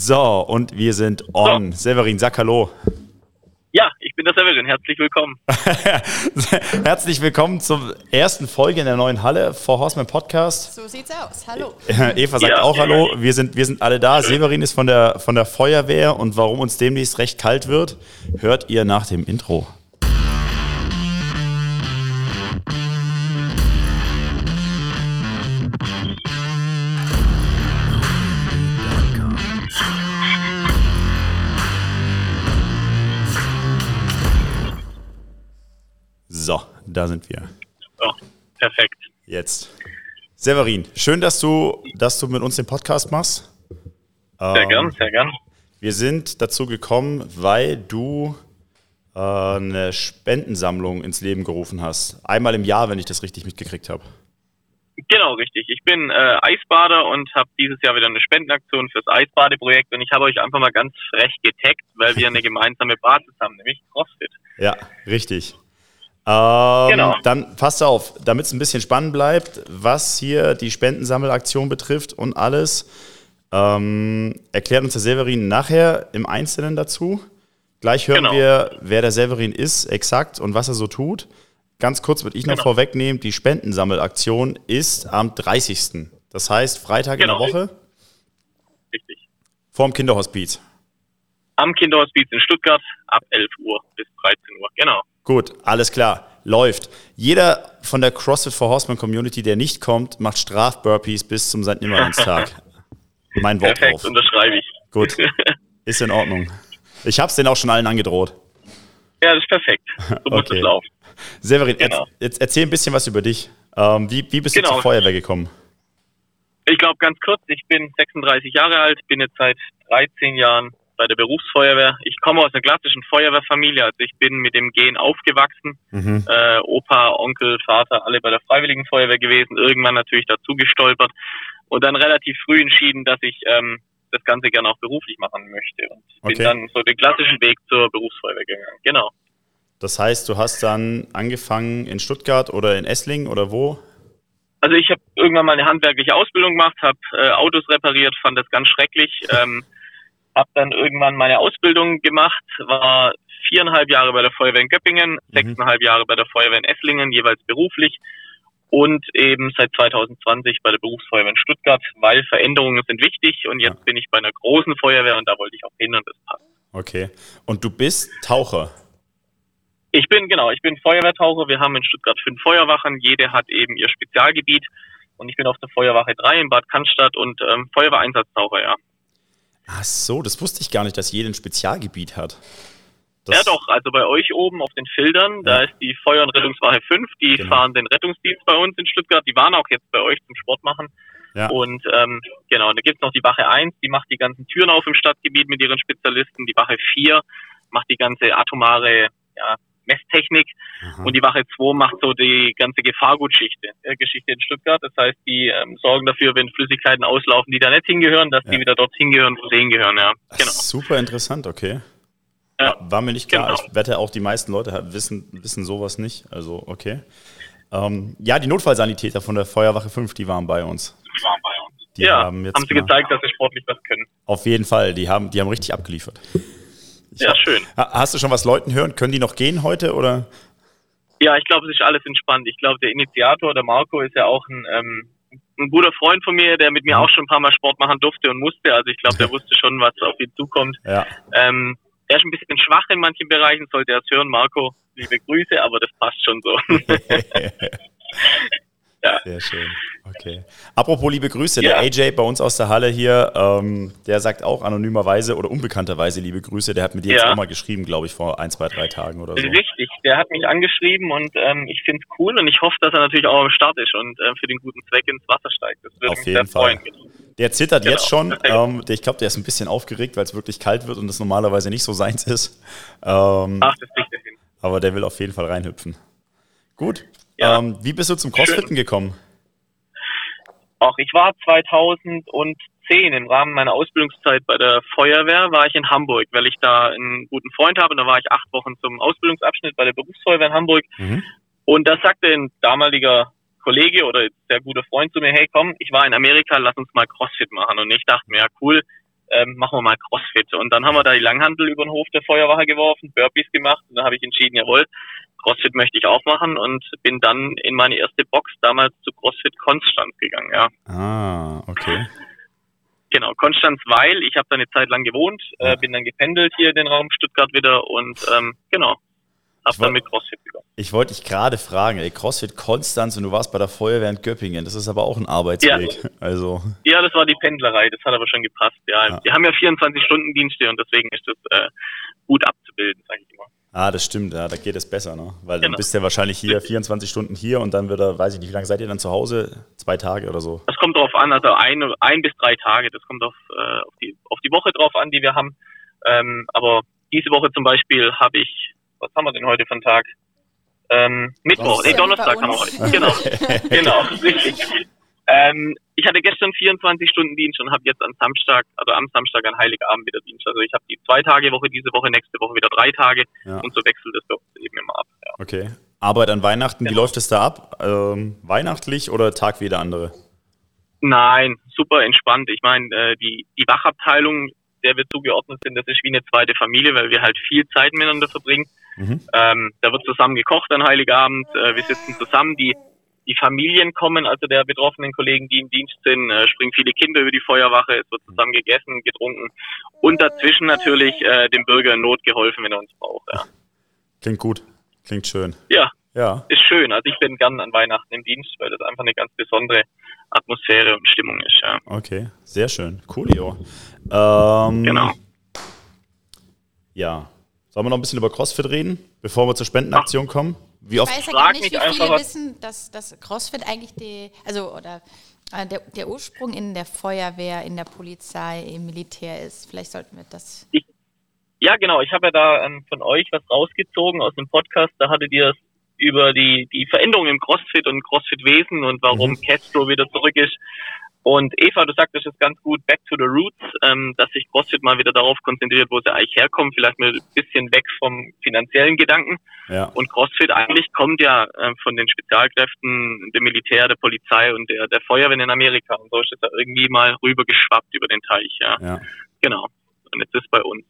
So, und wir sind on. So. Severin, sag Hallo. Ja, ich bin der Severin. Herzlich willkommen. Herzlich willkommen zur ersten Folge in der neuen Halle vor Horseman Podcast. So sieht's aus. Hallo. Eva sagt ja. auch Hallo. Wir sind, wir sind alle da. Severin ist von der, von der Feuerwehr und warum uns demnächst recht kalt wird, hört ihr nach dem Intro. Da sind wir. Oh, perfekt. Jetzt. Severin, schön, dass du, dass du mit uns den Podcast machst. Sehr ähm, gern, sehr gern. Wir sind dazu gekommen, weil du äh, eine Spendensammlung ins Leben gerufen hast. Einmal im Jahr, wenn ich das richtig mitgekriegt habe. Genau, richtig. Ich bin äh, Eisbader und habe dieses Jahr wieder eine Spendenaktion fürs Eisbadeprojekt und ich habe euch einfach mal ganz frech getaggt, weil wir eine gemeinsame Basis haben, nämlich CrossFit. Ja, richtig. Ähm, genau. Dann passt auf, damit es ein bisschen spannend bleibt, was hier die Spendensammelaktion betrifft und alles. Ähm, erklärt uns der Severin nachher im Einzelnen dazu. Gleich hören genau. wir, wer der Severin ist, exakt und was er so tut. Ganz kurz würde ich noch genau. vorwegnehmen, die Spendensammelaktion ist am 30. Das heißt Freitag genau. in der genau. Woche. Richtig. Vorm Kinderhospiz. Am Kinderhospiz in Stuttgart ab 11 Uhr bis 13 Uhr, genau. Gut, alles klar. Läuft. Jeder von der CrossFit for Horseman Community, der nicht kommt, macht Straf-Burpees bis zum St. Nimmerleinstag. mein Wort Perfekt, drauf. unterschreibe ich. Gut, ist in Ordnung. Ich habe es denen auch schon allen angedroht. Ja, das ist perfekt. So muss es laufen. Severin, genau. jetzt, erzähl ein bisschen was über dich. Ähm, wie, wie bist genau. du zur Feuerwehr gekommen? Ich glaube ganz kurz, ich bin 36 Jahre alt, bin jetzt seit 13 Jahren bei der Berufsfeuerwehr. Ich komme aus einer klassischen Feuerwehrfamilie, also ich bin mit dem Gen aufgewachsen. Mhm. Äh, Opa, Onkel, Vater, alle bei der Freiwilligen Feuerwehr gewesen, irgendwann natürlich dazu gestolpert und dann relativ früh entschieden, dass ich ähm, das Ganze gerne auch beruflich machen möchte und okay. bin dann so den klassischen Weg zur Berufsfeuerwehr gegangen. Genau. Das heißt, du hast dann angefangen in Stuttgart oder in Esslingen oder wo? Also ich habe irgendwann mal eine handwerkliche Ausbildung gemacht, habe äh, Autos repariert, fand das ganz schrecklich. Ähm, habe dann irgendwann meine Ausbildung gemacht, war viereinhalb Jahre bei der Feuerwehr in Göppingen, mhm. sechseinhalb Jahre bei der Feuerwehr in Esslingen, jeweils beruflich und eben seit 2020 bei der Berufsfeuerwehr in Stuttgart, weil Veränderungen sind wichtig und jetzt ja. bin ich bei einer großen Feuerwehr und da wollte ich auch hin und das passt. Okay. Und du bist Taucher? Ich bin, genau, ich bin Feuerwehrtaucher. Wir haben in Stuttgart fünf Feuerwachen. Jede hat eben ihr Spezialgebiet. Und ich bin auf der Feuerwache 3 in Bad Cannstatt und ähm, Feuerwehreinsatztaucher, ja. Ach so, das wusste ich gar nicht, dass jeder ein Spezialgebiet hat. Das ja doch, also bei euch oben auf den Filtern, da ist die Feuer- und Rettungswache 5, die genau. fahren den Rettungsdienst bei uns in Stuttgart, die waren auch jetzt bei euch zum Sport machen. Ja. Und ähm, genau, da gibt's noch die Wache 1, die macht die ganzen Türen auf im Stadtgebiet mit ihren Spezialisten, die Wache 4 macht die ganze atomare ja, Messtechnik Aha. und die Wache 2 macht so die ganze Gefahrgutschichte, äh, Geschichte in Stuttgart. Das heißt, die ähm, sorgen dafür, wenn Flüssigkeiten auslaufen, die da nicht hingehören, dass ja. die wieder dort hingehören, wo sie hingehören, ja. Genau. Super interessant, okay. Ja. War mir nicht klar. Genau. Ich wette auch, die meisten Leute wissen, wissen sowas nicht. Also, okay. Ähm, ja, die Notfallsanitäter von der Feuerwache 5, die waren bei uns. Die waren bei uns. Die ja, haben, jetzt haben sie gezeigt, dass sie sportlich was können. Auf jeden Fall, die haben, die haben richtig abgeliefert. Ich ja, hab, schön. Hast du schon was Leuten hören? Können die noch gehen heute oder? Ja, ich glaube, es ist alles entspannt. Ich glaube, der Initiator, der Marco, ist ja auch ein, ähm, ein guter Freund von mir, der mit mir auch schon ein paar Mal Sport machen durfte und musste. Also ich glaube, der wusste schon, was auf ihn zukommt. Ja. Ähm, er ist ein bisschen schwach in manchen Bereichen, sollte er es hören. Marco, liebe Grüße, aber das passt schon so. Ja. Sehr schön. Okay. Apropos liebe Grüße, ja. der AJ bei uns aus der Halle hier, ähm, der sagt auch anonymerweise oder unbekannterweise liebe Grüße. Der hat mit dir ja. jetzt auch mal geschrieben, glaube ich, vor ein, zwei, drei Tagen oder so. Richtig, der hat mich angeschrieben und ähm, ich finde es cool und ich hoffe, dass er natürlich auch am Start ist und äh, für den guten Zweck ins Wasser steigt. Das würde Auf mich jeden sehr Fall. freuen. Der zittert genau. jetzt schon. Ähm, ich glaube, der ist ein bisschen aufgeregt, weil es wirklich kalt wird und es normalerweise nicht so seins ist. Ähm, Ach, das liegt dahin. Aber der will auf jeden Fall reinhüpfen. Gut. Ja. Ähm, wie bist du zum Crossfitten gekommen? Auch ich war 2010 im Rahmen meiner Ausbildungszeit bei der Feuerwehr war ich in Hamburg, weil ich da einen guten Freund habe. Und da war ich acht Wochen zum Ausbildungsabschnitt bei der Berufsfeuerwehr in Hamburg. Mhm. Und da sagte ein damaliger Kollege oder sehr guter Freund zu mir, hey komm, ich war in Amerika, lass uns mal CrossFit machen. Und ich dachte mir, ja cool, ähm, machen wir mal Crossfit. Und dann haben wir da die Langhandel über den Hof der Feuerwache geworfen, Burpees gemacht und dann habe ich entschieden, jawohl, CrossFit möchte ich auch machen und bin dann in meine erste Box damals zu CrossFit Konstanz gegangen, ja. Ah, okay. Genau, Konstanz, weil ich habe da eine Zeit lang gewohnt, äh, bin dann gependelt hier in den Raum Stuttgart wieder und ähm, genau, hab dann mit CrossFit begonnen. Ich wollte dich gerade fragen, ey, CrossFit Konstanz und du warst bei der Feuerwehr in Göppingen, das ist aber auch ein Arbeitsweg. Ja. Also. ja, das war die Pendlerei, das hat aber schon gepasst. Ja, ja. wir haben ja 24 Stunden Dienste und deswegen ist das äh, gut abzubilden, sage ich immer. Ah, das stimmt, ja, da geht es besser, ne? Weil genau. dann bist du ja wahrscheinlich hier 24 Stunden hier und dann wird er, weiß ich nicht, wie lange seid ihr dann zu Hause? Zwei Tage oder so? Das kommt darauf an, also ein, ein bis drei Tage, das kommt auf, äh, auf, die, auf die Woche drauf an, die wir haben. Ähm, aber diese Woche zum Beispiel habe ich, was haben wir denn heute für einen Tag? Ähm, Mittwoch, nee, Donnerstag haben wir heute. Genau, genau, richtig. Ähm, ich hatte gestern 24 Stunden Dienst und habe jetzt am Samstag, also am Samstag an Heiligabend wieder Dienst. Also ich habe die zwei Tage Woche, diese Woche, nächste Woche wieder drei Tage ja. und so wechselt das doch eben immer ab. Ja. Okay. Arbeit an Weihnachten, ja. wie läuft es da ab? Ähm, weihnachtlich oder Tag wie der andere? Nein, super entspannt. Ich meine, äh, die, die Wachabteilung, der wir zugeordnet sind, das ist wie eine zweite Familie, weil wir halt viel Zeit miteinander verbringen. Mhm. Ähm, da wird zusammen gekocht an Heiligabend, äh, wir sitzen zusammen, die die Familien kommen, also der betroffenen Kollegen, die im Dienst sind, äh, springen viele Kinder über die Feuerwache, es wird zusammen gegessen, getrunken und dazwischen natürlich äh, dem Bürger in Not geholfen, wenn er uns braucht. Ja. Klingt gut, klingt schön. Ja, ja, ist schön. Also ich bin gern an Weihnachten im Dienst, weil das einfach eine ganz besondere Atmosphäre und Stimmung ist. Ja. Okay, sehr schön, coolio. Ähm, genau. Ja, sollen wir noch ein bisschen über CrossFit reden, bevor wir zur Spendenaktion Ach. kommen? Wie oft ich weiß ja gar nicht, wie viele wissen, dass, dass CrossFit eigentlich die, also oder äh, der, der Ursprung in der Feuerwehr, in der Polizei, im Militär ist. Vielleicht sollten wir das. Ich, ja, genau. Ich habe ja da ähm, von euch was rausgezogen aus dem Podcast. Da hattet ihr es über die, die Veränderung im CrossFit und CrossFit-Wesen und warum mhm. Castro wieder zurück ist und Eva, du sagtest es ganz gut, back to the roots, ähm, dass sich CrossFit mal wieder darauf konzentriert, wo sie eigentlich herkommt, vielleicht mal ein bisschen weg vom finanziellen Gedanken. Ja. Und CrossFit eigentlich kommt ja äh, von den Spezialkräften, dem Militär, der Polizei und der, der Feuerwehr in Amerika. Und so ist es da irgendwie mal rübergeschwappt über den Teich. Ja. ja. Genau. Und jetzt ist bei uns.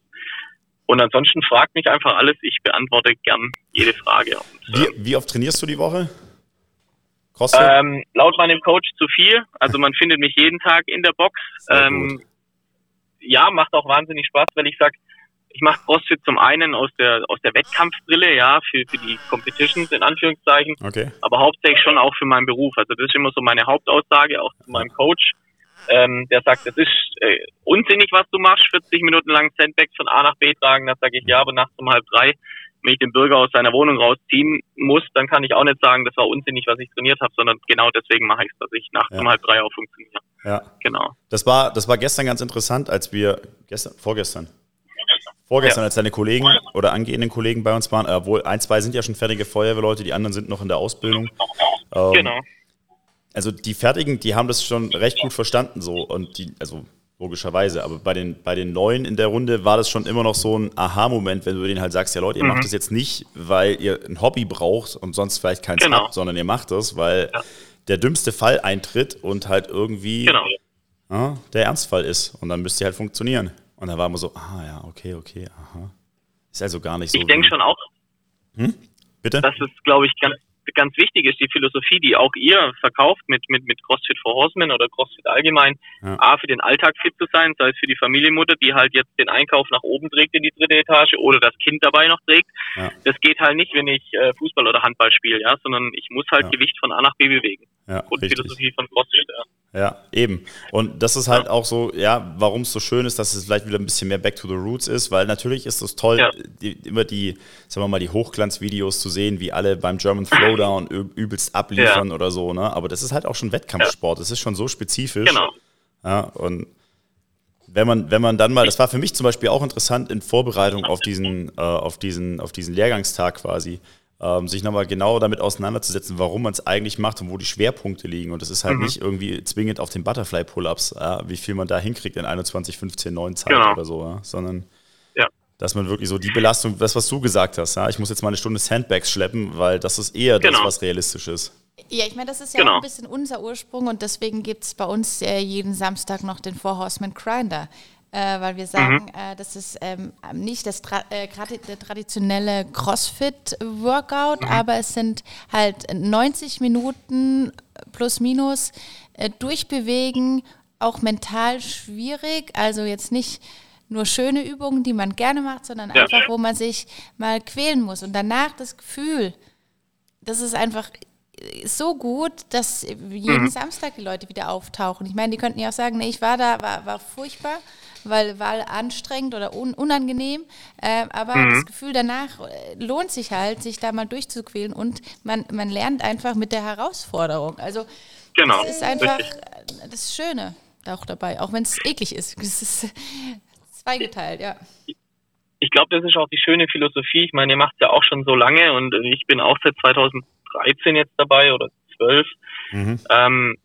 Und ansonsten fragt mich einfach alles, ich beantworte gern jede Frage. Und, wie, wie oft trainierst du die Woche? Ähm, laut meinem Coach zu viel. Also man findet mich jeden Tag in der Box. Ähm, ja, macht auch wahnsinnig Spaß, weil ich sag, ich mache CrossFit zum einen aus der aus der Wettkampfbrille, ja, für, für die Competitions in Anführungszeichen, okay. aber hauptsächlich schon auch für meinen Beruf. Also das ist immer so meine Hauptaussage, auch zu meinem Coach. Ähm, der sagt, das ist äh, unsinnig, was du machst, 40 Minuten lang Sandbags von A nach B tragen. Da sage ich, ja, aber nachts um halb drei wenn ich den Bürger aus seiner Wohnung rausziehen muss, dann kann ich auch nicht sagen, das war unsinnig, was ich trainiert habe, sondern genau deswegen mache ich es, dass ich nachts ja. um halb drei auch funktioniere. Ja. Genau. Das war, das war gestern ganz interessant, als wir, gestern, vorgestern, vorgestern, ja. als deine Kollegen oder angehenden Kollegen bei uns waren, obwohl ein, zwei sind ja schon fertige Feuerwehrleute, die anderen sind noch in der Ausbildung. Ähm, genau. Also die Fertigen, die haben das schon recht gut verstanden so und die, also logischerweise. Aber bei den, bei den Neuen in der Runde war das schon immer noch so ein Aha-Moment, wenn du denen halt sagst, ja Leute, ihr mhm. macht das jetzt nicht, weil ihr ein Hobby braucht und sonst vielleicht keins genau. habt, sondern ihr macht das, weil ja. der dümmste Fall eintritt und halt irgendwie genau. ja, der Ernstfall ist. Und dann müsst ihr halt funktionieren. Und da war immer so, ah ja, okay, okay, aha. Ist also gar nicht so. Ich denke schon auch. Hm? Bitte? Das ist, glaube ich, ganz, ganz wichtig ist, die Philosophie, die auch ihr verkauft mit, mit, mit CrossFit for Horsemen oder CrossFit allgemein, ja. A, für den Alltag fit zu sein, sei es für die Familienmutter, die halt jetzt den Einkauf nach oben trägt in die dritte Etage oder das Kind dabei noch trägt. Ja. Das geht halt nicht, wenn ich äh, Fußball oder Handball spiele, ja, sondern ich muss halt ja. Gewicht von A nach B bewegen. Ja, und richtig. Von CrossFit, ja. Ja, eben. Und das ist halt ja. auch so, ja, warum es so schön ist, dass es vielleicht wieder ein bisschen mehr Back to the Roots ist, weil natürlich ist es toll, ja. die, immer die, sagen wir mal, die Hochglanzvideos zu sehen, wie alle beim German Throwdown übelst abliefern oder so, ne? Aber das ist halt auch schon Wettkampfsport. Das ist schon so spezifisch. Genau. Ja, und wenn man, wenn man dann mal, das war für mich zum Beispiel auch interessant in Vorbereitung auf diesen, äh, auf diesen, auf diesen Lehrgangstag quasi, sich nochmal genau damit auseinanderzusetzen, warum man es eigentlich macht und wo die Schwerpunkte liegen. Und das ist halt mhm. nicht irgendwie zwingend auf den Butterfly-Pull-Ups, ja, wie viel man da hinkriegt in 21, 15, 9 Zeit genau. oder so, ja, sondern ja. dass man wirklich so die Belastung, das, was du gesagt hast, ja, ich muss jetzt mal eine Stunde Sandbags schleppen, weil das ist eher genau. das, was realistisch ist. Ja, ich meine, das ist ja genau. auch ein bisschen unser Ursprung und deswegen gibt es bei uns äh, jeden Samstag noch den Four Horseman Grinder. Äh, weil wir sagen, mhm. äh, das ist ähm, nicht das tra äh, traditionelle CrossFit-Workout, mhm. aber es sind halt 90 Minuten plus minus äh, durchbewegen, auch mental schwierig, also jetzt nicht nur schöne Übungen, die man gerne macht, sondern ja. einfach, wo man sich mal quälen muss. Und danach das Gefühl, das ist einfach so gut, dass jeden mhm. Samstag die Leute wieder auftauchen. Ich meine, die könnten ja auch sagen, nee, ich war da, war, war furchtbar, weil war anstrengend oder un unangenehm. Äh, aber mhm. das Gefühl danach äh, lohnt sich halt, sich da mal durchzuquälen und man, man lernt einfach mit der Herausforderung. Also genau. das ist einfach Richtig. das Schöne auch dabei, auch wenn es eklig ist. Das ist zweigeteilt, ja. Ich glaube, das ist auch die schöne Philosophie. Ich meine, ihr macht es ja auch schon so lange und ich bin auch seit 2013 jetzt dabei oder 12. Mhm. Ähm,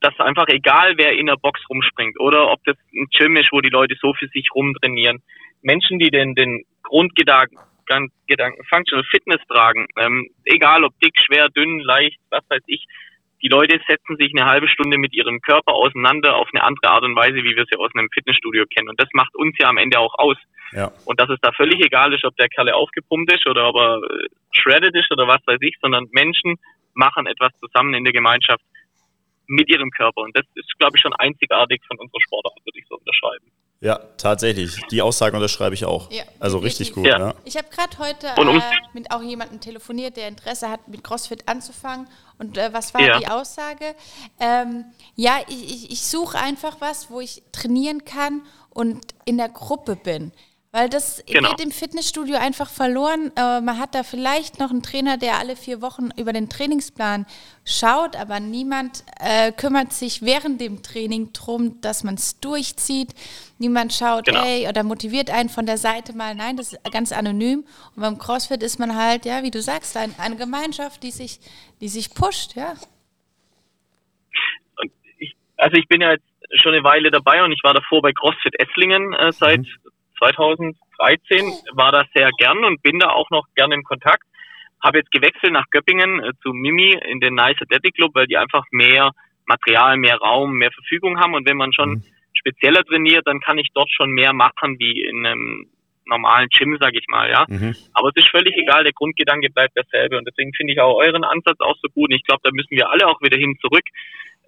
dass einfach egal, wer in der Box rumspringt oder ob das ein Gym ist, wo die Leute so für sich rumtrainieren, Menschen, die den, den Grundgedanken Gedanken Functional Fitness tragen, ähm, egal ob dick, schwer, dünn, leicht, was weiß ich, die Leute setzen sich eine halbe Stunde mit ihrem Körper auseinander auf eine andere Art und Weise, wie wir sie aus einem Fitnessstudio kennen. Und das macht uns ja am Ende auch aus. Ja. Und dass es da völlig egal ist, ob der Kerle aufgepumpt ist oder ob er äh, shredded ist oder was weiß ich, sondern Menschen machen etwas zusammen in der Gemeinschaft mit ihrem Körper. Und das ist, glaube ich, schon einzigartig von unserer Sportart, würde ich so unterschreiben. Ja, tatsächlich. Die Aussage unterschreibe ich auch. Ja, also richtig gut. Ja. Ja. Ich habe gerade heute äh, mit auch jemandem telefoniert, der Interesse hat, mit CrossFit anzufangen. Und äh, was war ja. die Aussage? Ähm, ja, ich, ich, ich suche einfach was, wo ich trainieren kann und in der Gruppe bin. Weil das genau. geht im Fitnessstudio einfach verloren. Äh, man hat da vielleicht noch einen Trainer, der alle vier Wochen über den Trainingsplan schaut, aber niemand äh, kümmert sich während dem Training darum, dass man es durchzieht. Niemand schaut, genau. hey, oder motiviert einen von der Seite mal. Nein, das ist ganz anonym. Und beim CrossFit ist man halt, ja, wie du sagst, ein, eine Gemeinschaft, die sich, die sich pusht, ja. Ich, also ich bin ja jetzt schon eine Weile dabei und ich war davor bei CrossFit Esslingen äh, seit mhm 2013 war das sehr gern und bin da auch noch gern im Kontakt. Habe jetzt gewechselt nach Göppingen äh, zu Mimi in den Nice Athletic Club, weil die einfach mehr Material, mehr Raum, mehr Verfügung haben. Und wenn man schon mhm. spezieller trainiert, dann kann ich dort schon mehr machen wie in einem normalen Gym, sag ich mal, ja. Mhm. Aber es ist völlig egal, der Grundgedanke bleibt derselbe. Und deswegen finde ich auch euren Ansatz auch so gut. Und ich glaube, da müssen wir alle auch wieder hin zurück.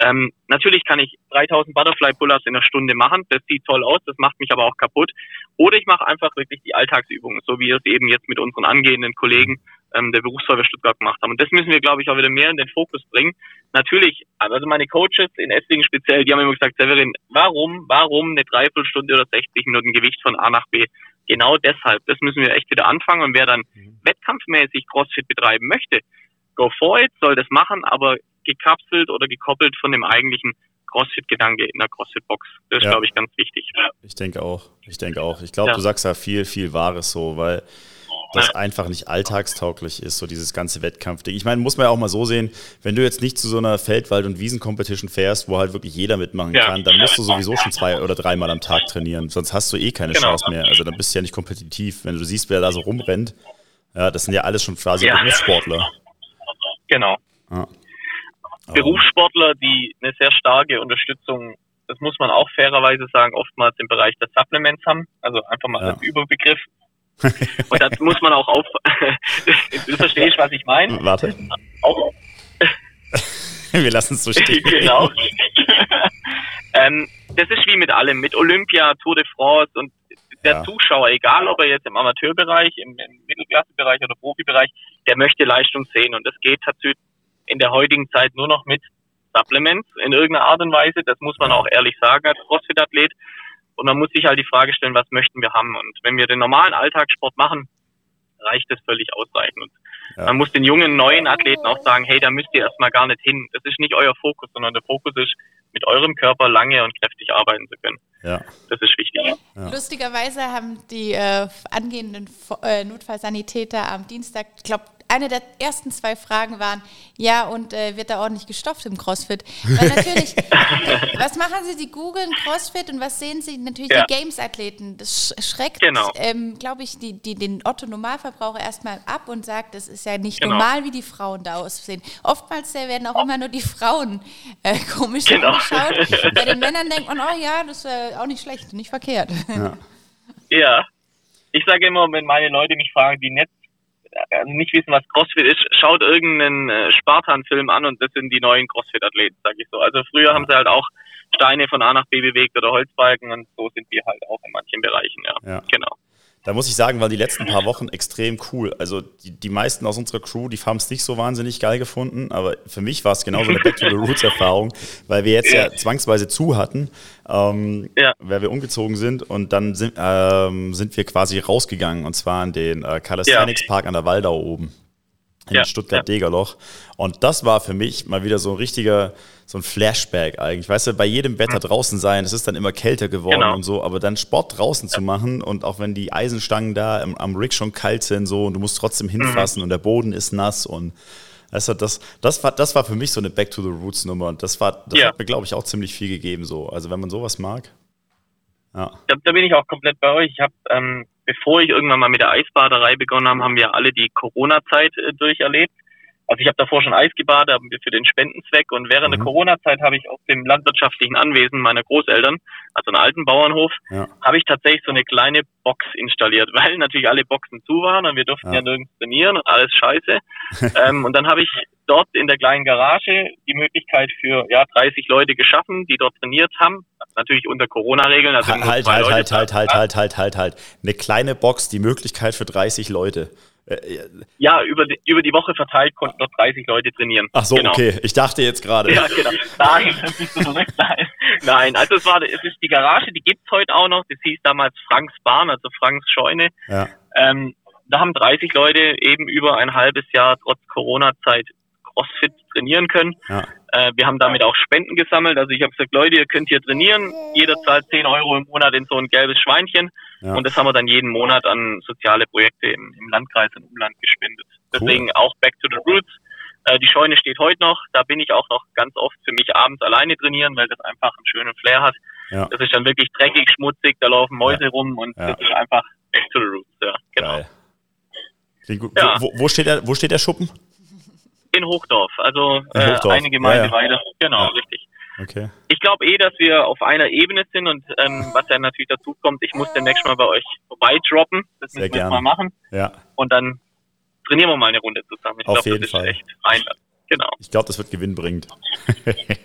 Ähm, natürlich kann ich 3000 Butterfly Pull-ups in einer Stunde machen. Das sieht toll aus, das macht mich aber auch kaputt. Oder ich mache einfach wirklich die Alltagsübungen, so wie wir es eben jetzt mit unseren angehenden Kollegen ähm, der Berufsfeuerwehr Stuttgart gemacht haben. Und das müssen wir, glaube ich, auch wieder mehr in den Fokus bringen. Natürlich, also meine Coaches in Esslingen speziell, die haben immer gesagt, Severin, warum, warum eine Dreiviertelstunde oder 60 Minuten Gewicht von A nach B? Genau deshalb. Das müssen wir echt wieder anfangen. Und wer dann mhm. wettkampfmäßig CrossFit betreiben möchte, go for it, soll das machen, aber gekapselt oder gekoppelt von dem eigentlichen CrossFit-Gedanke in der CrossFit-Box. Das ist, ja. glaube ich, ganz wichtig. Ich denke auch. Ich denke auch. Ich glaube, ja. du sagst da viel, viel Wahres so, weil das ja. einfach nicht alltagstauglich ist, so dieses ganze Wettkampfding. Ich meine, muss man ja auch mal so sehen, wenn du jetzt nicht zu so einer Feldwald- und Wiesencompetition fährst, wo halt wirklich jeder mitmachen kann, dann musst du sowieso schon zwei oder dreimal am Tag trainieren. Sonst hast du eh keine genau. Chance mehr. Also dann bist du ja nicht kompetitiv. Wenn du siehst, wer da so rumrennt, ja, das sind ja alles schon quasi Berufssportler. Genau. Ja. Berufssportler, die eine sehr starke Unterstützung, das muss man auch fairerweise sagen, oftmals im Bereich der Supplements haben. Also einfach mal ja. als Überbegriff. Und das muss man auch auf. du verstehst, was ich meine. Warte. Auch, Wir lassen es so stehen. genau. ähm, das ist wie mit allem, mit Olympia, Tour de France und der ja. Zuschauer, egal ob er jetzt im Amateurbereich, im, im Mittelklassebereich oder Profibereich, der möchte Leistung sehen. Und das geht in der heutigen Zeit nur noch mit Supplements in irgendeiner Art und Weise. Das muss man auch ehrlich sagen als CrossFit-Athlet. Und man muss sich halt die Frage stellen, was möchten wir haben? Und wenn wir den normalen Alltagssport machen, reicht das völlig ausreichend. Ja. Man muss den jungen, neuen Athleten auch sagen, hey, da müsst ihr erstmal gar nicht hin. Das ist nicht euer Fokus, sondern der Fokus ist, mit eurem Körper lange und kräftig arbeiten zu können. Ja. Das ist wichtig. Ja. Lustigerweise haben die äh, angehenden äh, Notfallsanitäter am Dienstag, ich glaube, eine der ersten zwei Fragen waren, ja, und äh, wird da ordentlich gestopft im CrossFit? Weil natürlich, was machen Sie? Sie googeln CrossFit und was sehen Sie? Natürlich ja. die Games-Athleten. Das schreckt, genau. ähm, glaube ich, die, die, den Otto-Normalverbraucher erstmal ab und sagt, das ist ja nicht genau. normal, wie die Frauen da aussehen. Oftmals äh, werden auch immer nur die Frauen äh, komisch genau. angeschaut. Bei den Männern denkt man, oh ja, das ist äh, auch nicht schlecht, nicht verkehrt. Ja. ja. Ich sage immer, wenn meine Leute mich fragen, die also nicht wissen, was CrossFit ist, schaut irgendeinen äh, Spartan-Film an und das sind die neuen CrossFit-Athleten, sage ich so. Also früher haben sie halt auch Steine von A nach B bewegt oder Holzbalken und so sind wir halt auch in manchen Bereichen, ja. ja. Genau. Da muss ich sagen, weil die letzten paar Wochen extrem cool. Also die, die meisten aus unserer Crew, die haben es nicht so wahnsinnig geil gefunden, aber für mich war es genauso eine Back to the Roots Erfahrung, weil wir jetzt ja, ja zwangsweise zu hatten, ähm, ja. weil wir umgezogen sind und dann sind, ähm, sind wir quasi rausgegangen und zwar in den äh, Calisthenics Park an der Waldau oben in ja, Stuttgart-Degerloch. Und das war für mich mal wieder so ein richtiger, so ein Flashback eigentlich. Weißt du, bei jedem Wetter mhm. draußen sein, es ist dann immer kälter geworden genau. und so, aber dann Sport draußen ja. zu machen und auch wenn die Eisenstangen da am, am Rig schon kalt sind so und du musst trotzdem mhm. hinfassen mhm. und der Boden ist nass und also das, das, war, das war für mich so eine Back to the Roots Nummer und das, war, das ja. hat mir, glaube ich, auch ziemlich viel gegeben so. Also wenn man sowas mag. Ja. Da, da bin ich auch komplett bei euch. Ich habe ähm, bevor ich irgendwann mal mit der Eisbaderei begonnen habe, haben wir alle die Corona-Zeit äh, durcherlebt. Also ich habe davor schon Eis gebadet, haben wir für den Spendenzweck und während mhm. der Corona-Zeit habe ich auf dem landwirtschaftlichen Anwesen meiner Großeltern, also einem alten Bauernhof, ja. habe ich tatsächlich so eine kleine Box installiert, weil natürlich alle Boxen zu waren und wir durften ja, ja nirgends trainieren und alles scheiße. ähm, und dann habe ich dort in der kleinen Garage die Möglichkeit für ja 30 Leute geschaffen, die dort trainiert haben. Natürlich unter Corona-Regeln. Also halt, halt, halt, Leute halt, halt, halt, halt, halt, halt, halt. Eine kleine Box, die Möglichkeit für 30 Leute. Äh, ja, über die, über die Woche verteilt konnten noch 30 Leute trainieren. Ach so, genau. okay. Ich dachte jetzt gerade. Ja, genau. Nein, Nein. Nein, also es war, es ist die Garage, die gibt's heute auch noch. Das hieß damals Franks Bahn, also Franks Scheune. Ja. Ähm, da haben 30 Leute eben über ein halbes Jahr trotz Corona-Zeit CrossFit trainieren können. Ja. Äh, wir haben damit auch Spenden gesammelt. Also ich habe gesagt, Leute, ihr könnt hier trainieren. Jeder zahlt 10 Euro im Monat in so ein gelbes Schweinchen. Ja. Und das haben wir dann jeden Monat an soziale Projekte im, im Landkreis und Umland gespendet. Deswegen cool. auch Back to the Roots. Äh, die Scheune steht heute noch. Da bin ich auch noch ganz oft für mich abends alleine trainieren, weil das einfach einen schönen Flair hat. Ja. Das ist dann wirklich dreckig, schmutzig, da laufen Mäuse ja. rum und das ist einfach Back to the Roots. Ja, genau. Wo, wo, steht der, wo steht der Schuppen? Hochdorf, also äh, Hochdorf. eine Gemeinde ja, ja. weiter. Genau, ja. richtig. Okay. Ich glaube eh, dass wir auf einer Ebene sind und ähm, was ja natürlich dazu kommt, ich muss demnächst mal bei euch vorbeidroppen. Das Sehr müssen wir mal machen. Ja. Und dann trainieren wir mal eine Runde zusammen. Ich auf glaub, jeden Fall. Genau. Ich glaube, das wird gewinnbringend.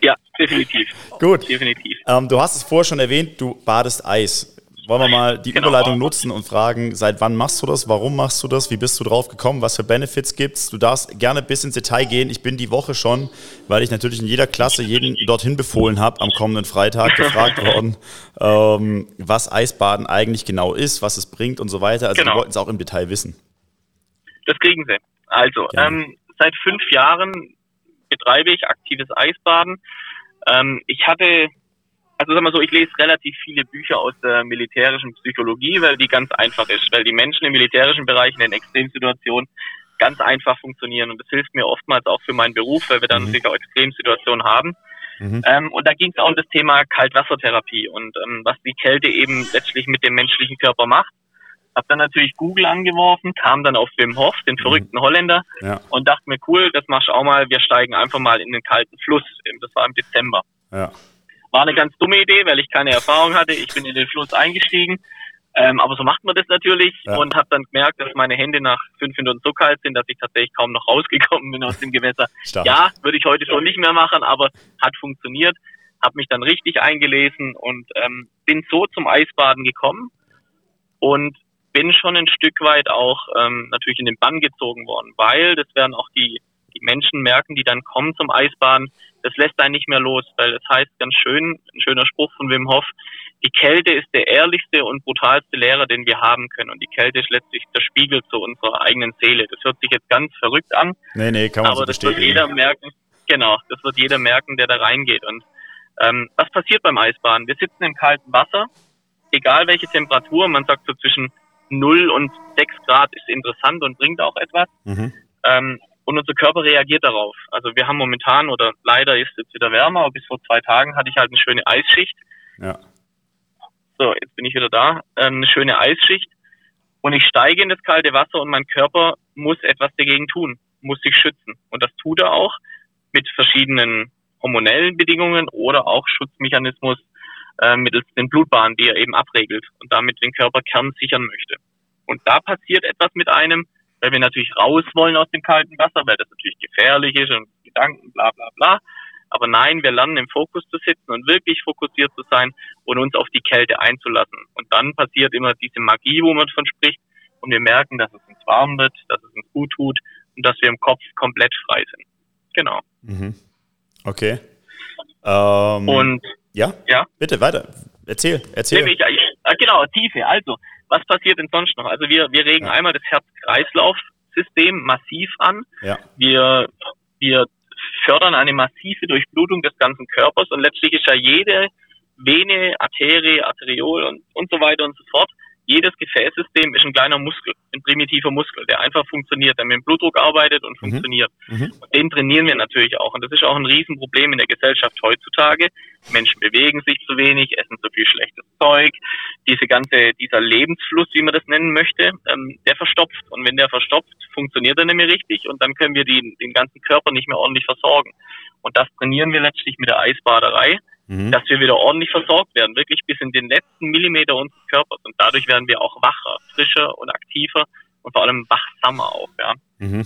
ja, definitiv. Gut. Definitiv. Ähm, du hast es vorher schon erwähnt, du badest Eis wollen wir mal die genau. Überleitung nutzen und fragen, seit wann machst du das, warum machst du das, wie bist du drauf gekommen, was für Benefits gibt's? Du darfst gerne bis ins Detail gehen. Ich bin die Woche schon, weil ich natürlich in jeder Klasse jeden dorthin befohlen habe, am kommenden Freitag gefragt worden, ähm, was Eisbaden eigentlich genau ist, was es bringt und so weiter. Also genau. wir wollten es auch im Detail wissen. Das kriegen Sie. Also, ähm, seit fünf Jahren betreibe ich aktives Eisbaden. Ähm, ich hatte also sag mal so, ich lese relativ viele Bücher aus der militärischen Psychologie, weil die ganz einfach ist, weil die Menschen im militärischen Bereich in den Extremsituationen ganz einfach funktionieren und das hilft mir oftmals auch für meinen Beruf, weil wir dann mhm. natürlich auch Extremsituationen haben. Mhm. Ähm, und da ging es auch um das Thema Kaltwassertherapie und ähm, was die Kälte eben letztlich mit dem menschlichen Körper macht. Hab dann natürlich Google angeworfen, kam dann auf Wim Hof, den mhm. verrückten mhm. Holländer, ja. und dachte mir, cool, das machst du auch mal, wir steigen einfach mal in den kalten Fluss. Das war im Dezember. Ja. War eine ganz dumme Idee, weil ich keine Erfahrung hatte. Ich bin in den Fluss eingestiegen. Ähm, aber so macht man das natürlich ja. und habe dann gemerkt, dass meine Hände nach fünf Minuten so kalt sind, dass ich tatsächlich kaum noch rausgekommen bin aus dem Gewässer. Stark. Ja, würde ich heute schon nicht mehr machen, aber hat funktioniert. Habe mich dann richtig eingelesen und ähm, bin so zum Eisbaden gekommen und bin schon ein Stück weit auch ähm, natürlich in den Bann gezogen worden, weil das werden auch die, die Menschen merken, die dann kommen zum Eisbaden, das lässt einen nicht mehr los, weil das heißt ganz schön, ein schöner Spruch von Wim Hof, die Kälte ist der ehrlichste und brutalste Lehrer, den wir haben können. Und die Kälte ist letztlich der Spiegel zu unserer eigenen Seele. Das hört sich jetzt ganz verrückt an. Nee, nee, kann man Aber so das wird jeder merken, genau, das wird jeder merken, der da reingeht. Und ähm, was passiert beim Eisbahn? Wir sitzen im kalten Wasser, egal welche Temperatur, man sagt so zwischen 0 und 6 Grad ist interessant und bringt auch etwas. Mhm. Ähm, und unser Körper reagiert darauf. Also wir haben momentan, oder leider ist es jetzt wieder wärmer, aber bis vor zwei Tagen hatte ich halt eine schöne Eisschicht. Ja. So, jetzt bin ich wieder da. Ähm, eine schöne Eisschicht. Und ich steige in das kalte Wasser und mein Körper muss etwas dagegen tun, muss sich schützen. Und das tut er auch mit verschiedenen hormonellen Bedingungen oder auch Schutzmechanismus äh, mittels den Blutbahnen, die er eben abregelt und damit den Körperkern sichern möchte. Und da passiert etwas mit einem, weil wir natürlich raus wollen aus dem kalten Wasser, weil das natürlich gefährlich ist und Gedanken, bla bla bla. Aber nein, wir lernen im Fokus zu sitzen und wirklich fokussiert zu sein und uns auf die Kälte einzulassen. Und dann passiert immer diese Magie, wo man von spricht. Und wir merken, dass es uns warm wird, dass es uns gut tut und dass wir im Kopf komplett frei sind. Genau. Mhm. Okay. Ähm, und ja? ja, bitte weiter. Erzähl, erzähl. Nämlich, äh, genau, Tiefe. Also, was passiert denn sonst noch? Also wir, wir regen ja. einmal das Herz-Kreislauf-System massiv an. Ja. Wir, wir fördern eine massive Durchblutung des ganzen Körpers und letztlich ist ja jede Vene, Arterie, Arteriol und, und so weiter und so fort jedes Gefäßsystem ist ein kleiner Muskel, ein primitiver Muskel, der einfach funktioniert, der mit dem Blutdruck arbeitet und mhm. funktioniert. Mhm. Und den trainieren wir natürlich auch. Und das ist auch ein Riesenproblem in der Gesellschaft heutzutage. Menschen bewegen sich zu wenig, essen zu viel schlechtes Zeug. Diese ganze, dieser Lebensfluss, wie man das nennen möchte, ähm, der verstopft. Und wenn der verstopft, funktioniert er nicht mehr richtig und dann können wir die, den ganzen Körper nicht mehr ordentlich versorgen. Und das trainieren wir letztlich mit der Eisbaderei mhm. dass wir wieder ordentlich versorgt werden, wirklich bis in den letzten Millimeter unseres Körpers. Und dadurch werden wir auch wacher, frischer und aktiver und vor allem wachsamer auch. Ja. Mhm.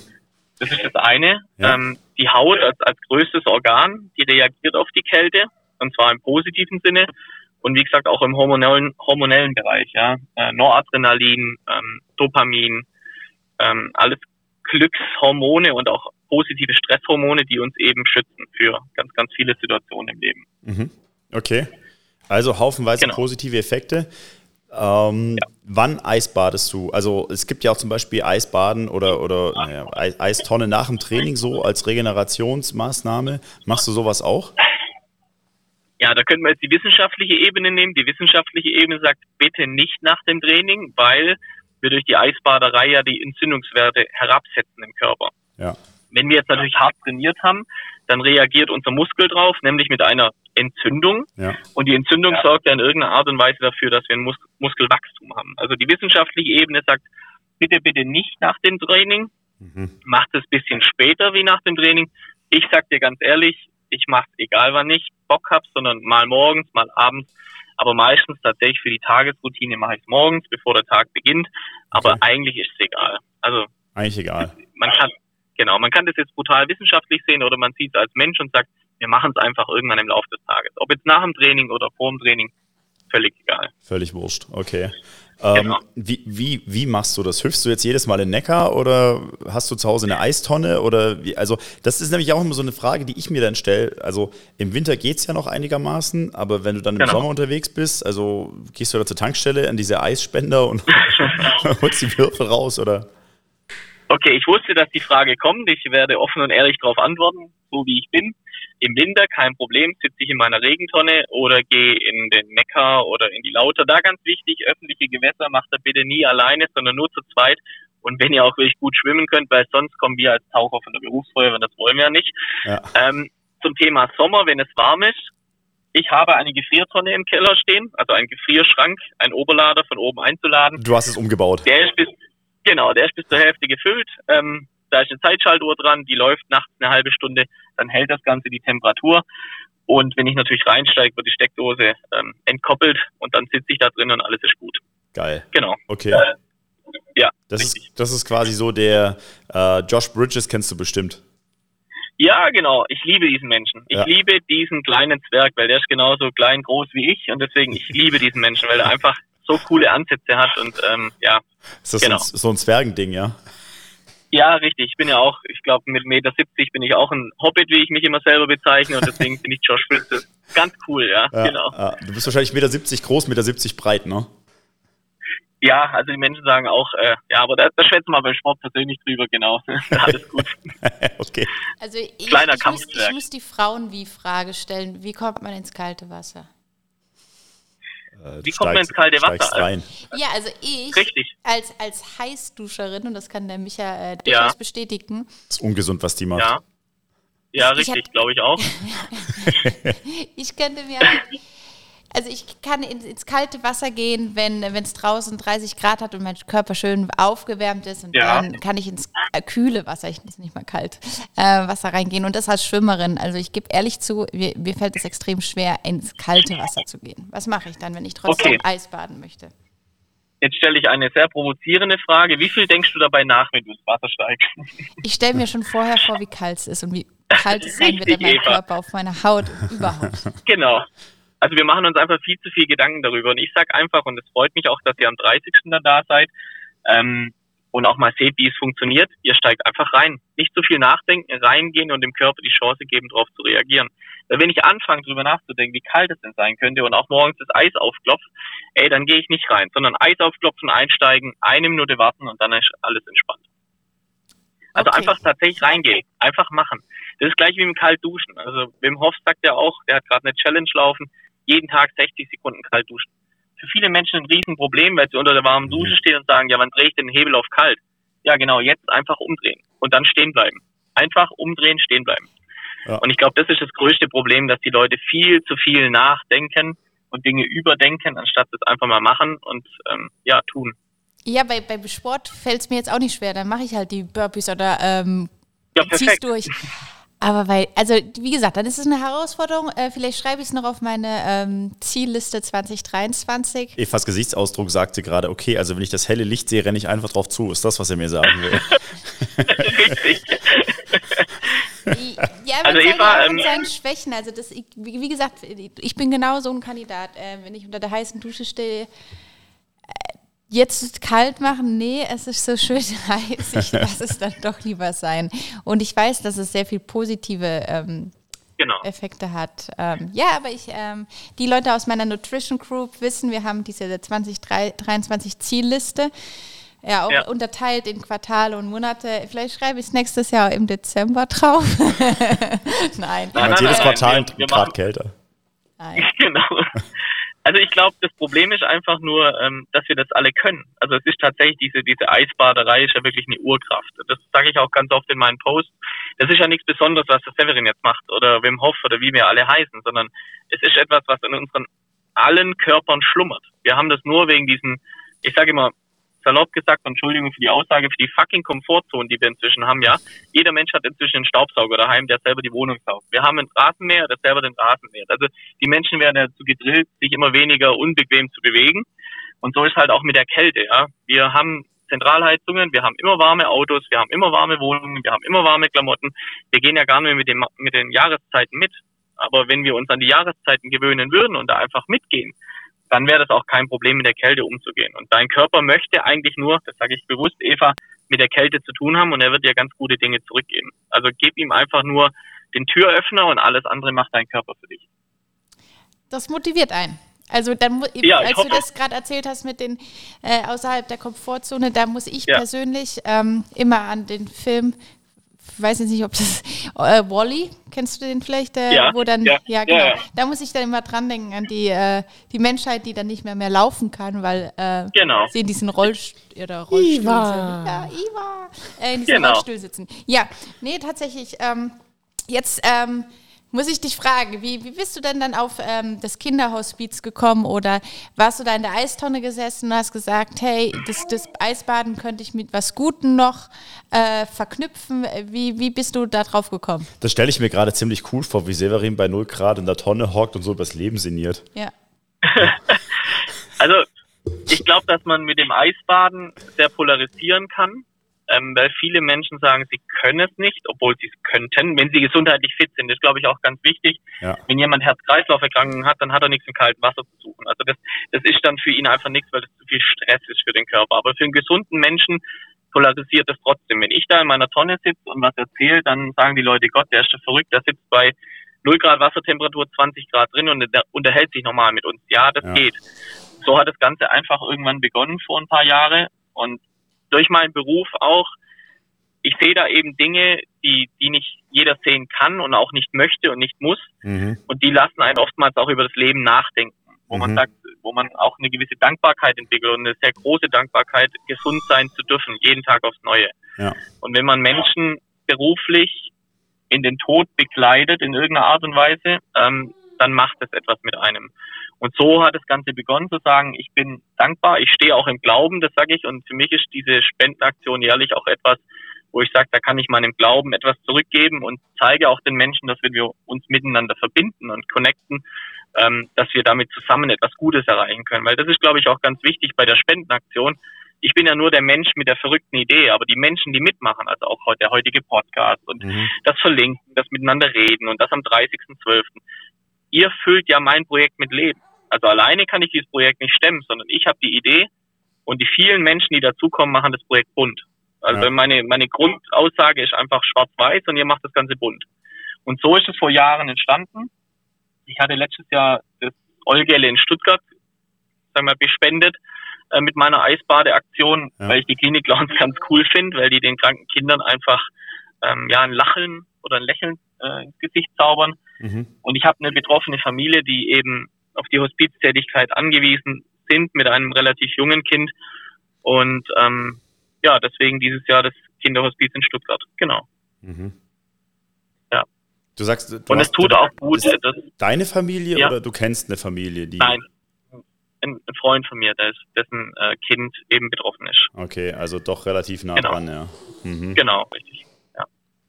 Das ist das eine. Ja. Ähm, die Haut als, als größtes Organ, die reagiert auf die Kälte und zwar im positiven Sinne und wie gesagt auch im hormonellen, hormonellen Bereich. Ja. Äh, Noradrenalin, ähm, Dopamin, ähm, alles Glückshormone und auch positive Stresshormone, die uns eben schützen für ganz, ganz viele Situationen im Leben. Mhm. Okay. Also haufenweise genau. positive Effekte. Ähm, ja. Wann eisbadest du? Also es gibt ja auch zum Beispiel Eisbaden oder, oder naja, Eistonne nach dem Training so als Regenerationsmaßnahme. Machst du sowas auch? Ja, da könnten wir jetzt die wissenschaftliche Ebene nehmen. Die wissenschaftliche Ebene sagt, bitte nicht nach dem Training, weil wir durch die Eisbaderei ja die Entzündungswerte herabsetzen im Körper. Ja. Wenn wir jetzt natürlich hart trainiert haben, dann reagiert unser Muskel drauf, nämlich mit einer Entzündung. Ja. Und die Entzündung ja. sorgt ja in irgendeiner Art und Weise dafür, dass wir ein Mus Muskelwachstum haben. Also die wissenschaftliche Ebene sagt, bitte, bitte nicht nach dem Training. Mhm. Macht es bisschen später wie nach dem Training. Ich sag dir ganz ehrlich, ich mache es egal wann ich Bock hab, sondern mal morgens, mal abends. Aber meistens tatsächlich für die Tagesroutine mache ich es morgens, bevor der Tag beginnt. Aber okay. eigentlich ist es egal. Also eigentlich egal. Man kann, Genau, man kann das jetzt brutal wissenschaftlich sehen oder man sieht es als Mensch und sagt, wir machen es einfach irgendwann im Laufe des Tages. Ob jetzt nach dem Training oder vor dem Training, völlig egal. Völlig wurscht, okay. Ähm, genau. wie, wie, wie machst du das? Hüpfst du jetzt jedes Mal in Neckar oder hast du zu Hause eine Eistonne? Oder wie, also, das ist nämlich auch immer so eine Frage, die ich mir dann stelle. Also, im Winter geht es ja noch einigermaßen, aber wenn du dann im genau. Sommer unterwegs bist, also gehst du da zur Tankstelle an diese Eisspender und holst die Würfel raus, oder? Okay, ich wusste, dass die Frage kommt. Ich werde offen und ehrlich darauf antworten, so wie ich bin. Im Winter kein Problem, sitze ich in meiner Regentonne oder gehe in den Neckar oder in die Lauter. Da ganz wichtig, öffentliche Gewässer macht er bitte nie alleine, sondern nur zu zweit. Und wenn ihr auch wirklich gut schwimmen könnt, weil sonst kommen wir als Taucher von der Berufsfeuerwehr, und das wollen wir ja nicht. Ja. Ähm, zum Thema Sommer, wenn es warm ist. Ich habe eine Gefriertonne im Keller stehen, also einen Gefrierschrank, einen Oberlader von oben einzuladen. Du hast es umgebaut. Der ist bis, Genau, der ist bis zur Hälfte gefüllt. Ähm, da ist eine Zeitschaltuhr dran, die läuft nachts eine halbe Stunde, dann hält das Ganze die Temperatur. Und wenn ich natürlich reinsteige, wird die Steckdose ähm, entkoppelt und dann sitze ich da drin und alles ist gut. Geil. Genau. Okay. Äh, ja. Das ist, das ist quasi so der äh, Josh Bridges kennst du bestimmt. Ja, genau. Ich liebe diesen Menschen. Ich ja. liebe diesen kleinen Zwerg, weil der ist genauso klein, groß wie ich und deswegen ich liebe diesen Menschen, weil er einfach so coole Ansätze hat und ähm, ja. Ist das genau. so, ein, Zwergending, ja? Ja, richtig. Ich bin ja auch, ich glaube, mit 1,70 Meter bin ich auch ein Hobbit, wie ich mich immer selber bezeichne und deswegen bin ich Josh Fritz. Ganz cool, ja, ja genau. Ja. Du bist wahrscheinlich 1,70 Meter groß, 1,70 Meter breit, ne? Ja, also die Menschen sagen auch, äh, ja, aber da, da schwätzen wir beim Sport persönlich drüber, genau. Alles gut. okay. Also ich, Kleiner ich, muss, ich muss die Frauen wie Frage stellen, wie kommt man ins kalte Wasser? Äh, Wie kommt man ins kalte Wasser? Rein. Ja, also ich. Richtig. als, als Heißduscherin, und das kann der Micha äh, durchaus ja. bestätigen. Das ist ungesund, was die macht. Ja, ja richtig, glaube ich auch. ich könnte mir also ich kann ins, kalte Wasser gehen, wenn es draußen 30 Grad hat und mein Körper schön aufgewärmt ist und ja. dann kann ich ins äh, kühle Wasser, ich nicht mal kalt, äh, Wasser reingehen und das als Schwimmerin. Also ich gebe ehrlich zu, mir, mir, fällt es extrem schwer, ins kalte Wasser zu gehen. Was mache ich dann, wenn ich trotzdem okay. Eis baden möchte? Jetzt stelle ich eine sehr provozierende Frage. Wie viel denkst du dabei nach, wenn du ins Wasser steigst? Ich stelle mir schon vorher vor, wie kalt es ist und wie kalt es sein wird in meinem Körper auf meiner Haut überhaupt. Genau. Also wir machen uns einfach viel zu viel Gedanken darüber. Und ich sage einfach, und es freut mich auch, dass ihr am 30. dann da seid ähm, und auch mal seht, wie es funktioniert. Ihr steigt einfach rein. Nicht zu viel nachdenken, reingehen und dem Körper die Chance geben, darauf zu reagieren. Weil wenn ich anfange, darüber nachzudenken, wie kalt es denn sein könnte und auch morgens das Eis aufklopft, ey, dann gehe ich nicht rein, sondern Eis aufklopfen, einsteigen, eine Minute warten und dann ist alles entspannt. Also okay. einfach tatsächlich reingehen, einfach machen. Das ist gleich wie im Kaltduschen. Also Wim Hof sagt ja auch, der hat gerade eine Challenge laufen, jeden Tag 60 Sekunden kalt duschen. Für viele Menschen ein Riesenproblem, weil sie unter der warmen Dusche stehen und sagen, ja, wann drehe ich den Hebel auf kalt? Ja, genau, jetzt einfach umdrehen und dann stehen bleiben. Einfach umdrehen, stehen bleiben. Ja. Und ich glaube, das ist das größte Problem, dass die Leute viel zu viel nachdenken und Dinge überdenken, anstatt es einfach mal machen und ähm, ja, tun. Ja, bei, bei Sport fällt es mir jetzt auch nicht schwer. Dann mache ich halt die Burpees oder ähm, ja, zieh's durch. Aber weil, also wie gesagt, dann ist es eine Herausforderung. Äh, vielleicht schreibe ich es noch auf meine ähm, Zielliste 2023. Evas Gesichtsausdruck sagte gerade, okay, also wenn ich das helle Licht sehe, renne ich einfach drauf zu. Ist das, was er mir sagen will? Richtig. ja, man also Eva, ja ähm, seinen Schwächen. Also das, wie, wie, gesagt, ich bin genau so ein Kandidat. Äh, wenn ich unter der heißen Dusche stehe, jetzt kalt machen, nee, es ist so schön heiß, ich lasse es dann doch lieber sein. Und ich weiß, dass es sehr viel positive ähm, genau. Effekte hat. Ähm, ja, aber ich, ähm, die Leute aus meiner Nutrition Group wissen, wir haben diese 2023 Zielliste. Ja, auch ja. unterteilt in Quartale und Monate. Vielleicht schreibe ich es nächstes Jahr im Dezember drauf. nein. nein, nein jedes Quartal ein Grad kälter. Nein. Genau. Also ich glaube, das Problem ist einfach nur, ähm, dass wir das alle können. Also es ist tatsächlich diese diese Eisbaderei ist ja wirklich eine Urkraft. Das sage ich auch ganz oft in meinen Posts. Das ist ja nichts Besonderes, was der Severin jetzt macht oder Wim Hof oder wie wir alle heißen, sondern es ist etwas, was in unseren allen Körpern schlummert. Wir haben das nur wegen diesen, ich sage immer, salopp gesagt, Entschuldigung für die Aussage, für die fucking Komfortzone, die wir inzwischen haben, ja. Jeder Mensch hat inzwischen einen Staubsauger daheim, der selber die Wohnung saugt. Wir haben einen Rasenmäher, der selber den Rasen mäht. Also die Menschen werden dazu gedrillt, sich immer weniger unbequem zu bewegen. Und so ist halt auch mit der Kälte, ja. Wir haben Zentralheizungen, wir haben immer warme Autos, wir haben immer warme Wohnungen, wir haben immer warme Klamotten. Wir gehen ja gar nicht mit, dem, mit den Jahreszeiten mit. Aber wenn wir uns an die Jahreszeiten gewöhnen würden und da einfach mitgehen, dann wäre das auch kein Problem, mit der Kälte umzugehen. Und dein Körper möchte eigentlich nur, das sage ich bewusst, Eva, mit der Kälte zu tun haben und er wird dir ganz gute Dinge zurückgeben. Also gib ihm einfach nur den Türöffner und alles andere macht dein Körper für dich. Das motiviert einen. Also dann, ja, als du das gerade erzählt hast mit den äh, außerhalb der Komfortzone, da muss ich ja. persönlich ähm, immer an den Film weiß jetzt nicht, ob das äh, Wally, kennst du den vielleicht? Äh, ja, wo dann, ja, ja genau. Ja, da muss ich dann immer dran denken an die, äh, die Menschheit, die dann nicht mehr mehr laufen kann, weil äh, genau. sie in diesen Rollstuhl oder Rollstuhl Iva. Ja, Iva, äh, in diesem genau. Rollstuhl sitzen. Ja, nee, tatsächlich. Ähm, jetzt ähm, muss ich dich fragen, wie, wie bist du denn dann auf ähm, das Kinderhospiz gekommen oder warst du da in der Eistonne gesessen und hast gesagt, hey, das, das Eisbaden könnte ich mit was Gutem noch äh, verknüpfen? Wie, wie bist du da drauf gekommen? Das stelle ich mir gerade ziemlich cool vor, wie Severin bei 0 Grad in der Tonne hockt und so übers Leben sinniert. Ja. also ich glaube, dass man mit dem Eisbaden sehr polarisieren kann ähm, weil viele Menschen sagen, sie können es nicht, obwohl sie es könnten, wenn sie gesundheitlich fit sind. Das ist, glaube ich, auch ganz wichtig. Ja. Wenn jemand Herz-Kreislauf-Erkrankungen hat, dann hat er nichts im kalten Wasser zu suchen. Also das, das ist dann für ihn einfach nichts, weil das zu viel Stress ist für den Körper. Aber für einen gesunden Menschen polarisiert das trotzdem. Wenn ich da in meiner Tonne sitze und was erzähle, dann sagen die Leute, Gott, der ist ja verrückt, der sitzt bei 0 Grad Wassertemperatur, 20 Grad drin und der unterhält sich normal mit uns. Ja, das ja. geht. So hat das Ganze einfach irgendwann begonnen vor ein paar Jahren und durch meinen Beruf auch, ich sehe da eben Dinge, die, die nicht jeder sehen kann und auch nicht möchte und nicht muss. Mhm. Und die lassen einen oftmals auch über das Leben nachdenken. wo mhm. man sagt, wo man auch eine gewisse Dankbarkeit entwickelt und eine sehr große Dankbarkeit, gesund sein zu dürfen, jeden Tag aufs Neue. Ja. Und wenn man Menschen beruflich in den Tod begleitet in irgendeiner Art und Weise, ähm, dann macht es etwas mit einem. Und so hat das Ganze begonnen zu sagen, ich bin dankbar, ich stehe auch im Glauben, das sage ich, und für mich ist diese Spendenaktion jährlich auch etwas, wo ich sage, da kann ich meinem Glauben etwas zurückgeben und zeige auch den Menschen, dass wenn wir uns miteinander verbinden und connecten, ähm, dass wir damit zusammen etwas Gutes erreichen können. Weil das ist, glaube ich, auch ganz wichtig bei der Spendenaktion. Ich bin ja nur der Mensch mit der verrückten Idee, aber die Menschen, die mitmachen, also auch der heutige Podcast und mhm. das Verlinken, das Miteinander reden und das am 30.12., ihr füllt ja mein Projekt mit Leben. Also alleine kann ich dieses Projekt nicht stemmen, sondern ich habe die Idee und die vielen Menschen, die dazukommen, machen das Projekt bunt. Also ja. meine, meine Grundaussage ist einfach schwarz-weiß und ihr macht das Ganze bunt. Und so ist es vor Jahren entstanden. Ich hatte letztes Jahr das Olgele in Stuttgart, sagen wir, bespendet äh, mit meiner Eisbadeaktion, ja. weil ich die Klinik Clowns ganz cool finde, weil die den kranken Kindern einfach ähm, ja ein Lachen oder ein Lächeln äh, ins Gesicht zaubern. Mhm. Und ich habe eine betroffene Familie, die eben auf die Hospiztätigkeit angewiesen sind mit einem relativ jungen Kind. Und ähm, ja, deswegen dieses Jahr das Kinderhospiz in Stuttgart. Genau. Mhm. Ja. Du sagst, du und es tut auch gut. Deine Familie ja. oder du kennst eine Familie, die. Nein, ein, Freund von mir, dessen äh, Kind eben betroffen ist. Okay, also doch relativ nah genau. dran, ja. Mhm. Genau, richtig. Ja.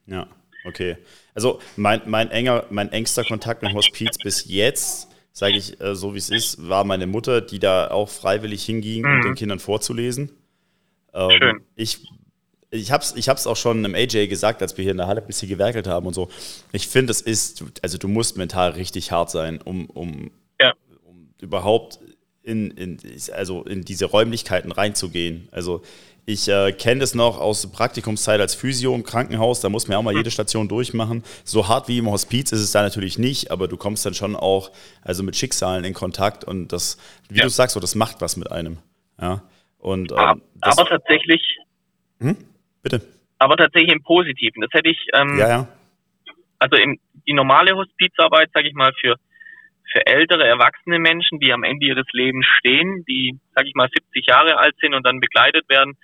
Ja, okay. Also mein, mein enger, mein engster Kontakt mit Hospiz bis jetzt, sage ich äh, so wie es ist, war meine Mutter, die da auch freiwillig hinging, mhm. um den Kindern vorzulesen. Ähm, Schön. Ich ich habe es ich hab's auch schon im AJ gesagt, als wir hier in der Halle ein bisschen gewerkelt haben und so. Ich finde, es ist, also du musst mental richtig hart sein, um, um, ja. um überhaupt in, in, also in diese Räumlichkeiten reinzugehen. Also ich äh, kenne das noch aus Praktikumszeit als Physio im Krankenhaus, da muss man ja auch mal jede Station durchmachen. So hart wie im Hospiz ist es da natürlich nicht, aber du kommst dann schon auch also mit Schicksalen in Kontakt und das, wie ja. du sagst, so, das macht was mit einem. Ja. Und, ähm, aber tatsächlich. Hm? Bitte. Aber tatsächlich im Positiven. Das hätte ich. Ähm, ja, ja. Also im, die normale Hospizarbeit, sage ich mal, für für ältere, erwachsene Menschen, die am Ende ihres Lebens stehen, die, sage ich mal, 70 Jahre alt sind und dann begleitet werden,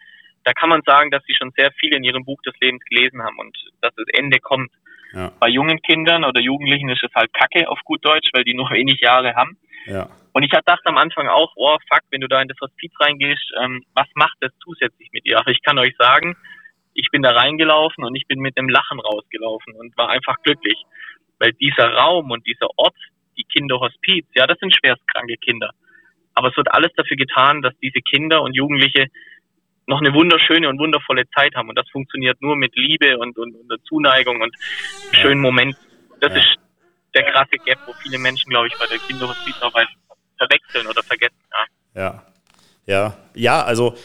da kann man sagen, dass sie schon sehr viel in ihrem Buch des Lebens gelesen haben und dass das Ende kommt. Ja. Bei jungen Kindern oder Jugendlichen ist es halt Kacke auf gut Deutsch, weil die nur wenig Jahre haben. Ja. Und ich dachte am Anfang auch, oh fuck, wenn du da in das Hospiz reingehst, ähm, was macht das zusätzlich mit dir? Aber ich kann euch sagen, ich bin da reingelaufen und ich bin mit dem Lachen rausgelaufen und war einfach glücklich. Weil dieser Raum und dieser Ort, die Kinderhospiz, ja, das sind schwerstkranke Kinder. Aber es wird alles dafür getan, dass diese Kinder und Jugendliche noch eine wunderschöne und wundervolle Zeit haben. Und das funktioniert nur mit Liebe und, und, und Zuneigung und schönen Momenten. Das ja. ist der krasse Gap, wo viele Menschen, glaube ich, bei der Kinderhospizarbeit verwechseln oder vergessen. Ja, ja, ja, ja also